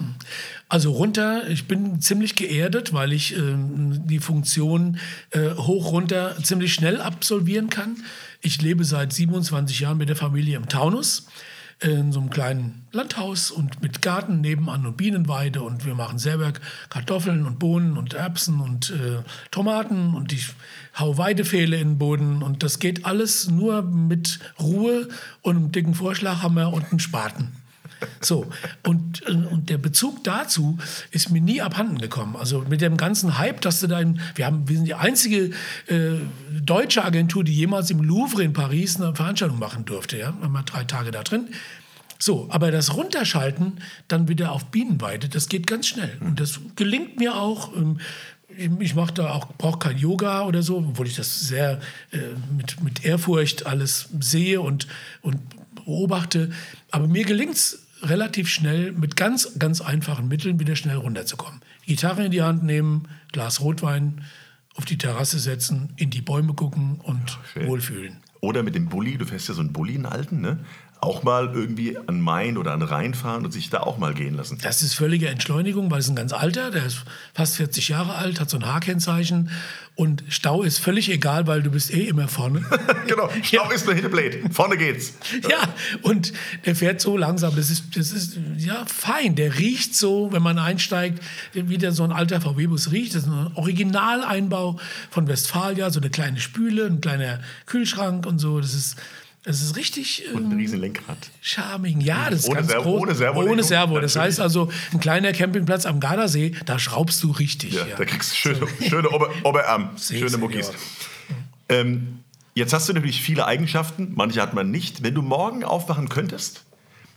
Also runter, ich bin ziemlich geerdet, weil ich ähm, die Funktion äh, hoch runter ziemlich schnell absolvieren kann. Ich lebe seit 27 Jahren mit der Familie im Taunus in so einem kleinen Landhaus und mit Garten nebenan und Bienenweide. Und wir machen selber Kartoffeln und Bohnen und Erbsen und äh, Tomaten. Und ich hau Weidefehle in den Boden. Und das geht alles nur mit Ruhe und einem dicken Vorschlaghammer und einem Spaten. So, und, und der Bezug dazu ist mir nie abhanden gekommen. Also mit dem ganzen Hype, dass du da, in, wir, haben, wir sind die einzige äh, deutsche Agentur, die jemals im Louvre in Paris eine Veranstaltung machen durfte. Ja? Mal drei Tage da drin. So, aber das Runterschalten dann wieder auf Bienenweide, das geht ganz schnell. Und das gelingt mir auch. Ähm, ich mache da auch, brauche kein Yoga oder so, obwohl ich das sehr äh, mit, mit Ehrfurcht alles sehe und, und beobachte. Aber mir gelingt es relativ schnell mit ganz, ganz einfachen Mitteln wieder schnell runterzukommen. Gitarre in die Hand nehmen, Glas Rotwein, auf die Terrasse setzen, in die Bäume gucken und ja, wohlfühlen. Oder mit dem Bulli, du fährst ja so einen Bulli, einen alten, ne? Auch mal irgendwie an Main oder an Rhein fahren und sich da auch mal gehen lassen. Das ist völlige Entschleunigung, weil es ein ganz alter, der ist fast 40 Jahre alt, hat so ein H-Kennzeichen und Stau ist völlig egal, weil du bist eh immer vorne. genau, Stau ja. ist nur Hinterblade, vorne geht's. ja, und der fährt so langsam, das ist, das ist ja fein, der riecht so, wenn man einsteigt, wie der so ein alter VW-Bus riecht. Das ist ein Originaleinbau von Westfalia, so eine kleine Spüle, ein kleiner Kühlschrank und so, das ist es ist richtig. Und ein ähm, riesen Lenkrad. Charming, ja, das ist ohne ganz Servo, groß. Ohne Servo. Ohne Servo. Das heißt also, ein kleiner Campingplatz am Gardasee, da schraubst du richtig. Ja, ja. da kriegst du schöne, schöne Ober Oberarm, schöne Muckis. Ähm, jetzt hast du natürlich viele Eigenschaften, manche hat man nicht. Wenn du morgen aufwachen könntest,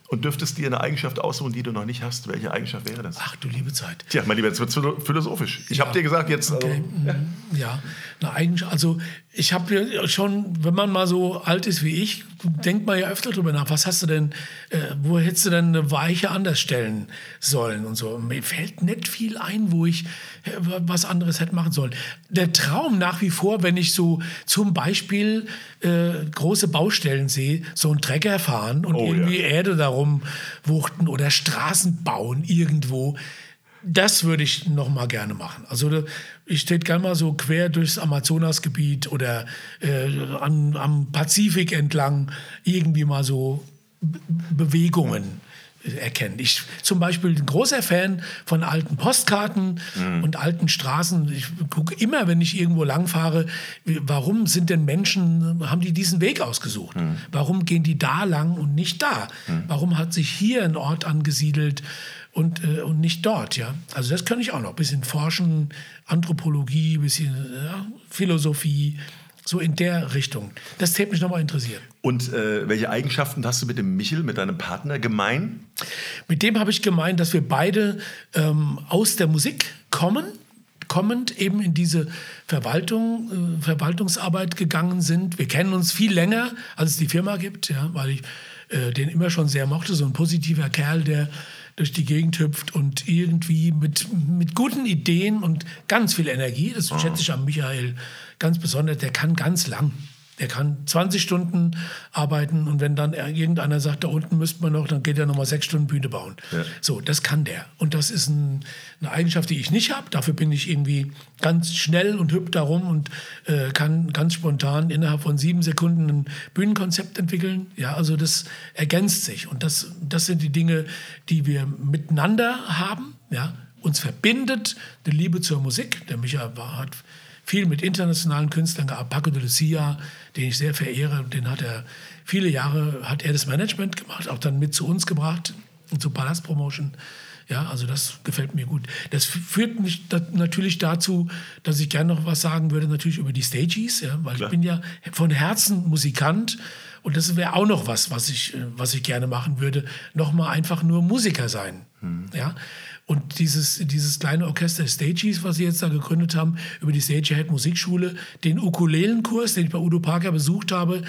und dürftest dir eine Eigenschaft aussuchen, die du noch nicht hast, welche Eigenschaft wäre das? Ach du liebe Zeit. Tja, mein Lieber, jetzt wird es philosophisch. Ich ja. habe dir gesagt, jetzt. Okay. Also, ja. ja, eine Eigenschaft. Also, ich habe schon, wenn man mal so alt ist wie ich, denkt man ja öfter drüber nach. Was hast du denn, äh, wo hättest du denn eine Weiche anders stellen sollen und so. Mir fällt nicht viel ein, wo ich äh, was anderes hätte machen sollen. Der Traum nach wie vor, wenn ich so zum Beispiel äh, große Baustellen sehe, so einen Trecker fahren und oh, irgendwie ja. Erde darum wuchten oder Straßen bauen irgendwo das würde ich noch mal gerne machen. Also ich stehe gerne mal so quer durchs Amazonasgebiet oder äh, an, am Pazifik entlang irgendwie mal so Bewegungen erkennen. Ich zum Beispiel ein großer Fan von alten Postkarten mhm. und alten Straßen. Ich gucke immer, wenn ich irgendwo langfahre, warum sind denn Menschen, haben die diesen Weg ausgesucht? Mhm. Warum gehen die da lang und nicht da? Mhm. Warum hat sich hier ein Ort angesiedelt? Und, äh, und nicht dort. Ja? Also das kann ich auch noch. Ein bisschen forschen, Anthropologie, ein bisschen ja, Philosophie, so in der Richtung. Das täte mich nochmal interessieren. Und äh, welche Eigenschaften hast du mit dem Michel, mit deinem Partner, gemein? Mit dem habe ich gemein, dass wir beide ähm, aus der Musik kommen kommend eben in diese Verwaltung, äh, Verwaltungsarbeit gegangen sind. Wir kennen uns viel länger, als es die Firma gibt, ja, weil ich äh, den immer schon sehr mochte. So ein positiver Kerl, der durch die Gegend hüpft und irgendwie mit, mit guten Ideen und ganz viel Energie, das oh. schätze ich an Michael ganz besonders, der kann ganz lang. Der kann 20 Stunden arbeiten und wenn dann irgendeiner sagt, da unten müsste man noch, dann geht er nochmal sechs Stunden Bühne bauen. Ja. So, das kann der. Und das ist ein, eine Eigenschaft, die ich nicht habe. Dafür bin ich irgendwie ganz schnell und hüpf darum und äh, kann ganz spontan innerhalb von sieben Sekunden ein Bühnenkonzept entwickeln. Ja, also das ergänzt sich. Und das, das sind die Dinge, die wir miteinander haben. Ja, uns verbindet die Liebe zur Musik. Der Micha war, hat viel mit internationalen Künstlern gearbeitet. Paco de Lucia, den ich sehr verehre, den hat er viele Jahre, hat er das Management gemacht, auch dann mit zu uns gebracht, zu Palast Promotion. Ja, also das gefällt mir gut. Das führt mich natürlich dazu, dass ich gerne noch was sagen würde, natürlich über die Stages, ja, weil Klar. ich bin ja von Herzen Musikant und das wäre auch noch was, was ich, was ich gerne machen würde, nochmal einfach nur Musiker sein. Hm. Ja, und dieses, dieses kleine Orchester Stages, was sie jetzt da gegründet haben, über die Stagehead Musikschule, den Ukulelenkurs, den ich bei Udo Parker besucht habe.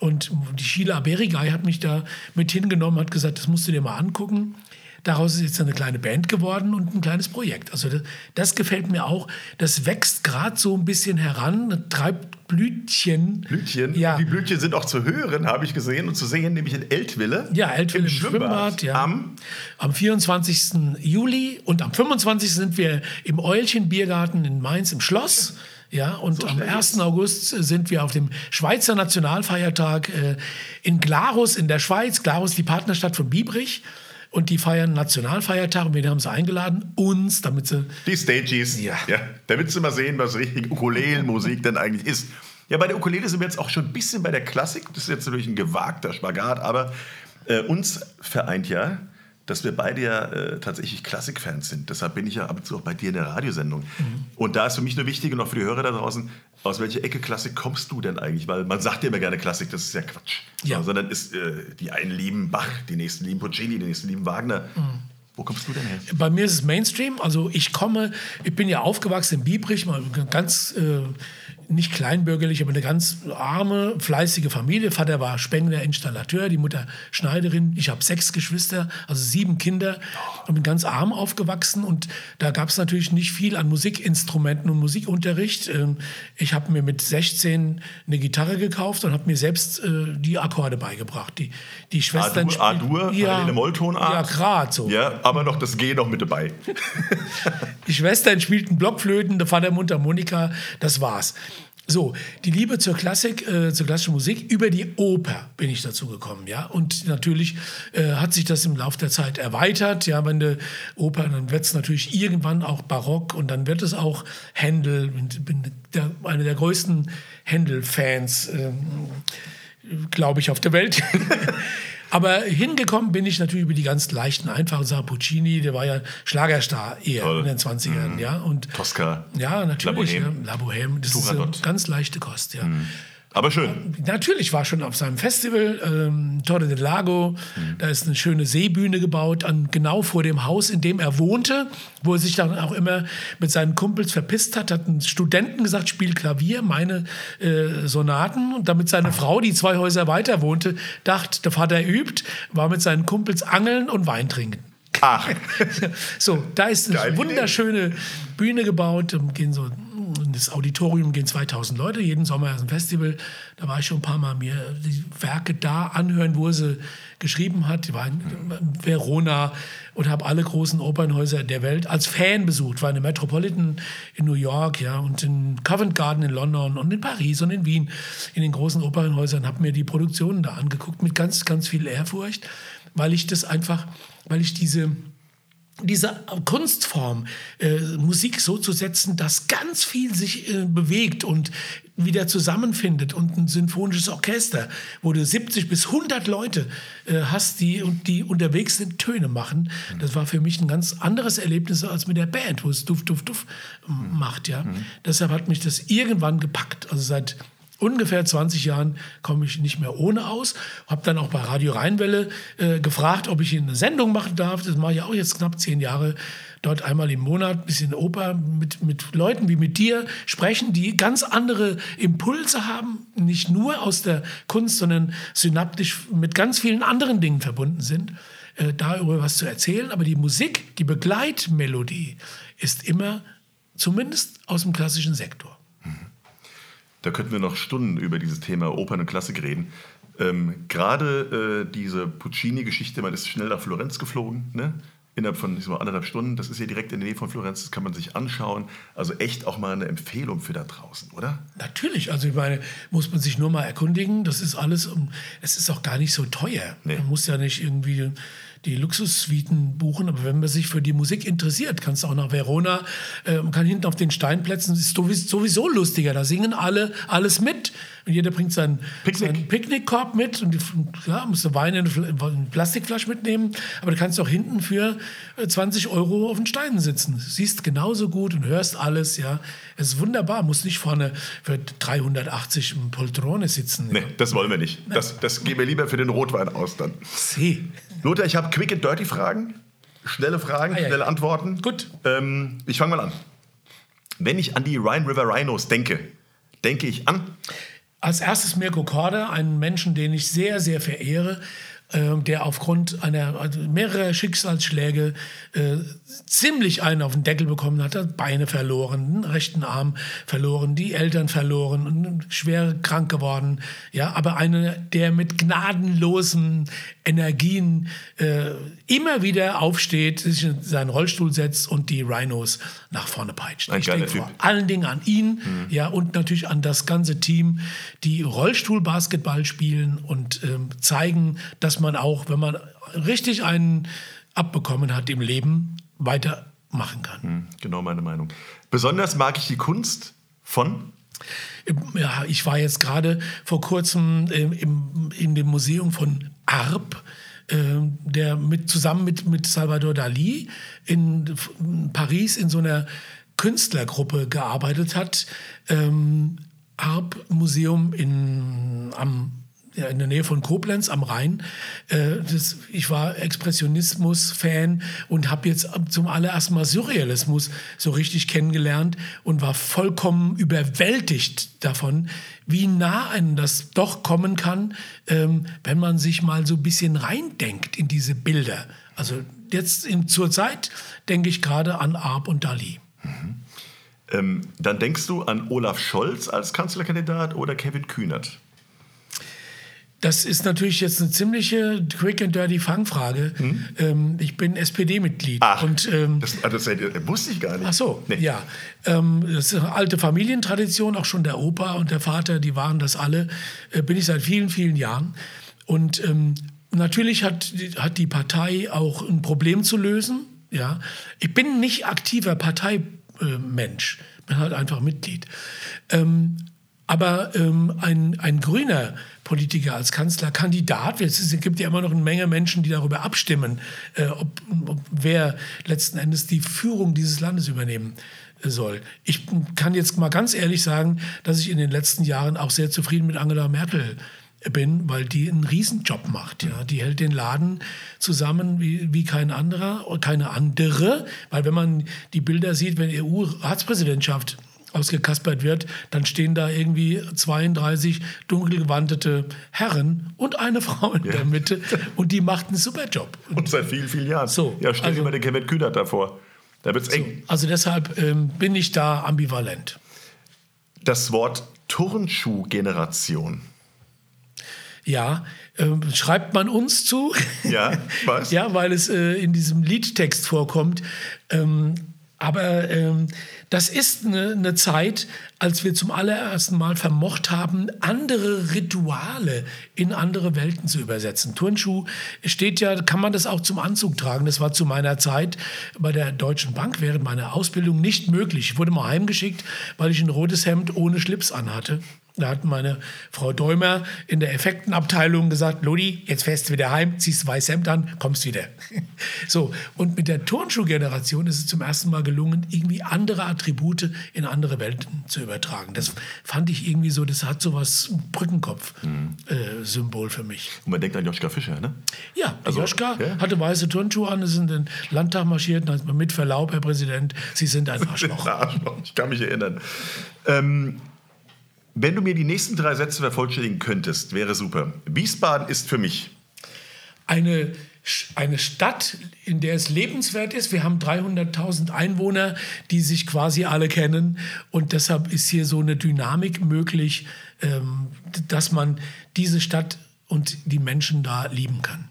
Und die Sheila Berigay hat mich da mit hingenommen, hat gesagt, das musst du dir mal angucken. Daraus ist jetzt eine kleine Band geworden und ein kleines Projekt. Also das, das gefällt mir auch. Das wächst gerade so ein bisschen heran, treibt Blütchen. Blütchen. Ja. Die Blütchen sind auch zu hören, habe ich gesehen und zu sehen, nämlich in Eltville. Ja, Eltville im im Schwimmbad. Schwimmbad. ja. Am am 24. Juli und am 25. sind wir im Eulchen Biergarten in Mainz im Schloss. Ja, und am schnell 1. August sind wir auf dem Schweizer Nationalfeiertag äh, in Glarus in der Schweiz. Glarus, die Partnerstadt von Biebrich. Und die feiern Nationalfeiertag und wir haben sie eingeladen, uns, damit sie Die Stages. Ja. Damit Sie mal sehen, was richtig Ukulelenmusik denn eigentlich ist. Ja, bei der Ukulele sind wir jetzt auch schon ein bisschen bei der Klassik. Das ist jetzt natürlich ein gewagter Spagat, aber äh, uns vereint ja, dass wir beide ja äh, tatsächlich Klassikfans sind. Deshalb bin ich ja ab und zu auch bei dir in der Radiosendung. Mhm. Und da ist für mich nur wichtig und auch für die Hörer da draußen, aus welcher Ecke Klassik kommst du denn eigentlich? Weil man sagt ja immer gerne Klassik, das ist ja Quatsch. Ja. So, sondern ist, äh, die einen lieben Bach, die nächsten lieben Puccini, die nächsten lieben Wagner. Mhm. Wo kommst du denn her? Bei mir ist es Mainstream. Also ich komme, ich bin ja aufgewachsen in Biebrich, mal ganz äh, nicht kleinbürgerlich, aber eine ganz arme, fleißige Familie. Vater war Spengler Installateur, die Mutter Schneiderin. Ich habe sechs Geschwister, also sieben Kinder und bin ganz arm aufgewachsen. Und da gab es natürlich nicht viel an Musikinstrumenten und Musikunterricht. Ähm, Ich habe mir mit 16 eine Gitarre gekauft und habe mir selbst äh, die Akkorde beigebracht. Die, die Schwestern A-Dur, ja, eine Molltonart. Ja, gerade so. Ja, aber noch das G noch mit dabei. Die Schwestern spielten Blockflöten, der Vater Mundharmonika, das war's. So, die Liebe zur Klassik, äh, zur klassischen Musik, über die Oper bin ich dazu gekommen, ja. Und natürlich äh, hat sich das im Laufe der Zeit erweitert, ja. Wenn der Oper, dann wird es natürlich irgendwann auch Barock und dann wird es auch Händel. Bin, bin der, einer der größten Händel-Fans, ähm, glaube ich, auf der Welt. Aber hingekommen bin ich natürlich über die ganz leichten, einfachen Sachen. Puccini, der war ja Schlagerstar eher Toll. in den 20ern, ja. Und Tosca. ja, natürlich. La Bohème. Ja. La Bohème, das ist Turandot. eine ganz leichte Kost, ja. Aber schön. Natürlich war schon auf seinem Festival ähm, Torre del Lago, da ist eine schöne Seebühne gebaut, an, genau vor dem Haus, in dem er wohnte, wo er sich dann auch immer mit seinen Kumpels verpisst hat, hat ein Studenten gesagt, spiel Klavier, meine äh, Sonaten und damit seine Frau, die zwei Häuser weiter wohnte, dachte, der Vater übt, war mit seinen Kumpels angeln und Wein trinken. Ach, So, da ist eine Idee. wunderschöne Bühne gebaut. Da gehen so, in das Auditorium gehen 2000 Leute. Jeden Sommer ist ein Festival. Da war ich schon ein paar Mal mir die Werke da anhören, wo sie geschrieben hat. Ich war in Verona und habe alle großen Opernhäuser der Welt als Fan besucht. War in der Metropolitan in New York, ja, und in Covent Garden in London und in Paris und in Wien in den großen Opernhäusern. Habe mir die Produktionen da angeguckt mit ganz, ganz viel Ehrfurcht, weil ich das einfach, weil ich diese diese Kunstform, äh, Musik so zu setzen, dass ganz viel sich äh, bewegt und wieder zusammenfindet und ein symphonisches Orchester, wo du 70 bis 100 Leute äh, hast, die, die unterwegs sind, Töne machen. Das war für mich ein ganz anderes Erlebnis als mit der Band, wo es duft, duft, duft macht. Ja? Deshalb hat mich das irgendwann gepackt. Also seit ungefähr 20 Jahren komme ich nicht mehr ohne aus. Habe dann auch bei Radio Rheinwelle äh, gefragt, ob ich eine Sendung machen darf. Das mache ich auch jetzt knapp zehn Jahre. Dort einmal im Monat ein bisschen Oper mit, mit Leuten wie mit dir sprechen, die ganz andere Impulse haben, nicht nur aus der Kunst, sondern synaptisch mit ganz vielen anderen Dingen verbunden sind, äh, darüber was zu erzählen. Aber die Musik, die Begleitmelodie ist immer zumindest aus dem klassischen Sektor. Da könnten wir noch Stunden über dieses Thema Opern und Klassik reden. Ähm, Gerade äh, diese Puccini-Geschichte, man ist schnell nach Florenz geflogen, ne? innerhalb von ich sag mal, anderthalb Stunden. Das ist ja direkt in der Nähe von Florenz, das kann man sich anschauen. Also echt auch mal eine Empfehlung für da draußen, oder? Natürlich, also ich meine, muss man sich nur mal erkundigen. Das ist alles, um, es ist auch gar nicht so teuer. Nee. Man muss ja nicht irgendwie die Luxussuiten buchen, aber wenn man sich für die Musik interessiert, kannst du auch nach Verona, äh, kann hinten auf den Steinplätzen, ist sowieso lustiger, da singen alle alles mit und jeder bringt seinen, Picknick. seinen Picknickkorb mit und die, ja, musst du Wein in eine Fl- in eine Plastikflasche mitnehmen, aber du kannst auch hinten für äh, 20 Euro auf den Steinen sitzen. Du siehst genauso gut und hörst alles, ja. Es ist wunderbar, musst nicht vorne für 380 im Poltrone sitzen. Nee, das wollen wir nicht. Das, das geben wir lieber für den Rotwein aus dann. See. Lothar, ich habe Quick and Dirty Fragen. Schnelle Fragen, Ah, ja, schnelle ja. Antworten. Gut. Ähm, ich fange mal an. Wenn ich an die Rhine River Rhinos denke, denke ich an. Als erstes Mirko Korda, einen Menschen, den ich sehr, sehr verehre. äh, der aufgrund einer also mehrerer Schicksalsschläge äh, ziemlich einen auf den Deckel bekommen hat, hat Beine verloren, den rechten Arm verloren, die Eltern verloren und schwer krank geworden. Ja, aber einer, der mit gnadenlosen Energien äh, immer wieder aufsteht, sich in seinen Rollstuhl setzt und die Rhinos nach vorne peitscht. Ein ich denke vor allen Dingen an ihn, ja, und natürlich an das ganze Team, die Rollstuhlbasketball spielen und ähm, zeigen, dass man auch, wenn man richtig einen abbekommen hat im Leben, weitermachen kann. Genau meine Meinung. Besonders mag ich die Kunst von Ja, ich war jetzt gerade vor kurzem ähm, im, in dem Museum von Arp, ähm, der mit, zusammen mit, mit Salvador Dali in, Paris in so einer Künstlergruppe gearbeitet hat. Ähm, Arp Museum in, am ja, in der Nähe von Koblenz am Rhein. Äh, das, ich war Expressionismus-Fan und habe jetzt zum allerersten Mal Surrealismus so richtig kennengelernt und war vollkommen überwältigt davon, wie nah einem das doch kommen kann, ähm, wenn man sich mal so ein bisschen reindenkt in diese Bilder. Also jetzt in, zur Zeit denke ich gerade an Arp und Dali. Ähm, dann denkst du an Olaf Scholz als Kanzlerkandidat oder Kevin Kühnert? Das ist natürlich jetzt eine ziemliche quick and dirty Fangfrage. Ähm, ich bin SPD-Mitglied und ähm, das, ah, das, das wusste ich gar nicht. Ach so, Nee. ja. Ähm, das ist eine alte Familientradition, auch schon der Opa und der Vater, die waren das alle. Äh, bin ich seit vielen, vielen Jahren. Und ähm, natürlich hat, die- hat die Partei auch ein Problem zu lösen. Ja. Ich bin nicht aktiver Parteimensch, bin halt einfach Mitglied. Ähm, aber ähm, ein, ein grüner Politiker als Kanzlerkandidat, es gibt ja immer noch eine Menge Menschen, die darüber abstimmen, äh, ob, ob wer letzten Endes die Führung dieses Landes übernehmen äh, soll. Ich kann jetzt mal ganz ehrlich sagen, dass ich in den letzten Jahren auch sehr zufrieden mit Angela Merkel bin, weil die einen Riesenjob macht. Ja. Die hält den Laden zusammen wie, wie kein anderer, keine andere, weil wenn man die Bilder sieht, wenn EU-Ratspräsidentschaft ausgekaspert wird, dann stehen da irgendwie 32 dunkelgewandete Herren und eine Frau in der Mitte und die macht einen super Job. Und seit vielen, vielen Jahren. So, ja, stell dir also- mal den Kevin Kühnert davor. Da wird's eng. Also deshalb ähm, bin ich da ambivalent. Das Wort Turnschuh-Generation. Ja, ähm, schreibt man uns zu? Ja, weiß. ja, weil es äh, in diesem Liedtext vorkommt. Ähm, aber ähm, das ist eine, eine Zeit, als wir zum allerersten Mal vermocht haben, andere Rituale in andere Welten zu übersetzen. Turnschuh steht ja, kann man das auch zum Anzug tragen. Das war zu meiner Zeit bei der Deutschen Bank während meiner Ausbildung nicht möglich. Ich wurde mal heimgeschickt, weil ich ein rotes Hemd ohne Schlips anhatte. Da hat meine Frau Däumer in der Effektenabteilung gesagt, Lodi, jetzt fährst du wieder heim, ziehst weiß Hemd an, kommst wieder. so, und mit der Turnschuhgeneration ist es zum ersten Mal gelungen, irgendwie andere Attribute in andere Welten zu übertragen. Das fand ich irgendwie so, das hat so was Brückenkopf-Symbol für mich. Und man denkt an Joschka Fischer, ne? Ja, Also, Joschka ja. hatte weiße Turnschuhe an, ist in den Landtag marschiert, und hat mit Verlaub, Herr Präsident, Sie sind ein Arschloch. Arschloch. Ich kann mich erinnern. Ähm, wenn du mir die nächsten drei Sätze vervollständigen könntest, wäre super. Wiesbaden ist für mich. eine, eine Stadt, in der es lebenswert ist. Wir haben 300.000 Einwohner, die sich quasi alle kennen. Und deshalb ist hier so eine Dynamik möglich, ähm, dass man diese Stadt und die Menschen da lieben kann.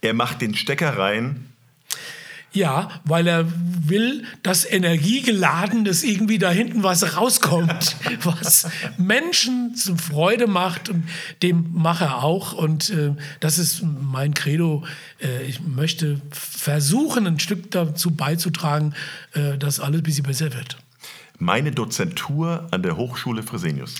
Er macht den Stecker rein. Ja, weil er will, dass energiegeladen, dass irgendwie da hinten was rauskommt, was Menschen zum Freude macht und dem mache er auch. Und äh, das ist mein Credo. Äh, ich möchte versuchen, ein Stück dazu beizutragen, äh, dass alles ein bisschen besser wird. Meine Dozentur an der Hochschule Fresenius.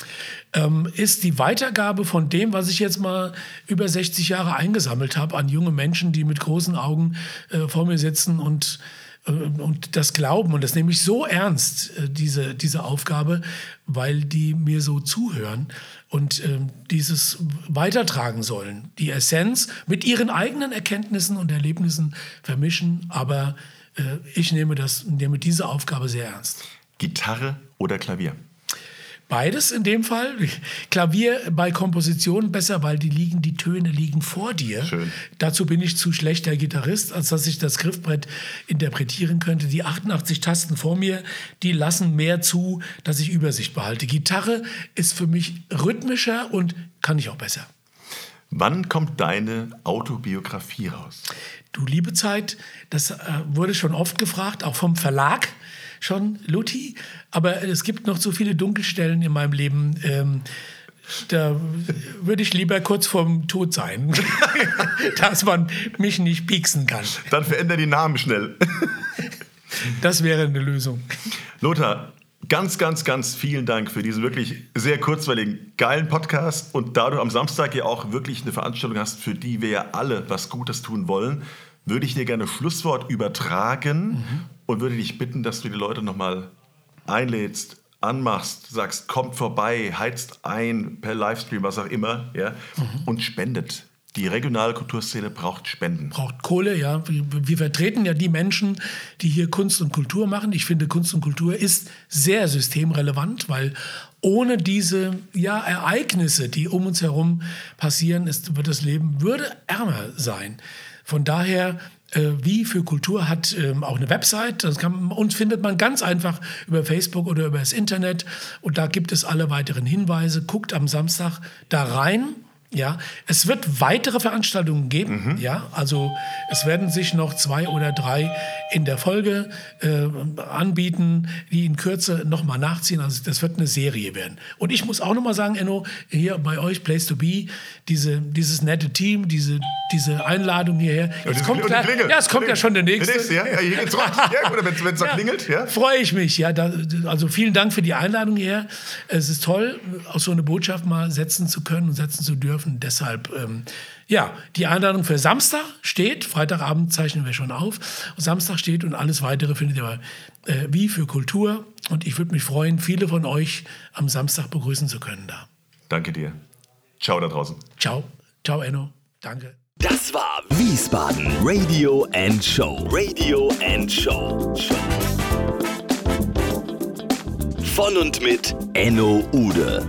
ähm, ist die Weitergabe von dem, was ich jetzt mal über 60 Jahre eingesammelt habe, an junge Menschen, die mit großen Augen äh, vor mir sitzen und, äh, und das glauben. Und das nehme ich so ernst, äh, diese, diese Aufgabe, weil die mir so zuhören und ähm, dieses weitertragen sollen. Die Essenz mit ihren eigenen Erkenntnissen und Erlebnissen vermischen, aber äh, ich nehme, das, nehme diese Aufgabe sehr ernst. Gitarre oder Klavier? Beides in dem Fall. Klavier bei Kompositionen besser, weil die liegen, die Töne liegen vor dir. Schön. Dazu bin ich zu schlechter Gitarrist, als dass ich das Griffbrett interpretieren könnte. Die 88 Tasten vor mir, die lassen mehr zu, dass ich Übersicht behalte. Gitarre ist für mich rhythmischer und kann ich auch besser. Wann kommt deine Autobiografie raus? Du liebe Zeit, das äh, wurde schon oft gefragt, auch vom Verlag schon, Lutti. Aber es gibt noch so viele Dunkelstellen in meinem Leben. Ähm, da würde ich lieber kurz vorm Tod sein, dass man mich nicht pieksen kann. Dann veränder die Namen schnell. das wäre eine Lösung. Lothar, ganz, ganz, ganz vielen Dank für diesen wirklich sehr kurzweiligen, geilen Podcast. Und da du am Samstag ja auch wirklich eine Veranstaltung hast, für die wir ja alle was Gutes tun wollen, würde ich dir gerne Schlusswort übertragen mhm. und würde dich bitten, dass du die Leute nochmal einlädst, anmachst, sagst, kommt vorbei, heizt ein per Livestream, was auch immer, ja, mhm. und spendet. Die regionale Kulturszene braucht Spenden. Braucht Kohle, ja. Wir, wir, vertreten ja die Menschen, die hier Kunst und Kultur machen. Ich finde, Kunst und Kultur ist sehr systemrelevant, weil ohne diese ja, Ereignisse, die um uns herum passieren, ist, wird das Leben würde ärmer sein. Von daher äh, wie für Kultur hat ähm, auch eine Website. Das kann, uns findet man ganz einfach über Facebook oder über das Internet. Und da gibt es alle weiteren Hinweise. Guckt am Samstag da rein. Ja, es wird weitere Veranstaltungen geben. Mhm. Ja, also es werden sich noch zwei oder drei in der Folge äh, anbieten, die in Kürze nochmal nachziehen. Also das wird eine Serie werden. Und ich muss auch nochmal sagen, Enno, hier bei euch Place to Be, diese, dieses nette Team, diese, diese Einladung hierher. Jetzt ja, kommt gleich, ja, es kommt ja schon der nächste. Der nächste ja, ja, hier geht's Ja, wenn es da ja, klingelt, ja. Freue ich mich, ja. Da, also vielen Dank für die Einladung hierher. Es ist toll, auch so eine Botschaft mal setzen zu können und setzen zu dürfen dürfen. Deshalb, ähm, ja, die Einladung für Samstag steht. Freitagabend zeichnen wir schon auf. Samstag steht und alles weitere findet ihr äh, wie für Kultur. Und ich würde mich freuen, viele von euch am Samstag begrüßen zu können da. Danke dir. Ciao da draußen. Ciao. Ciao, Enno. Danke. Das war Wiesbaden Radio and Show. Radio and Show. Von und mit Enno Ude.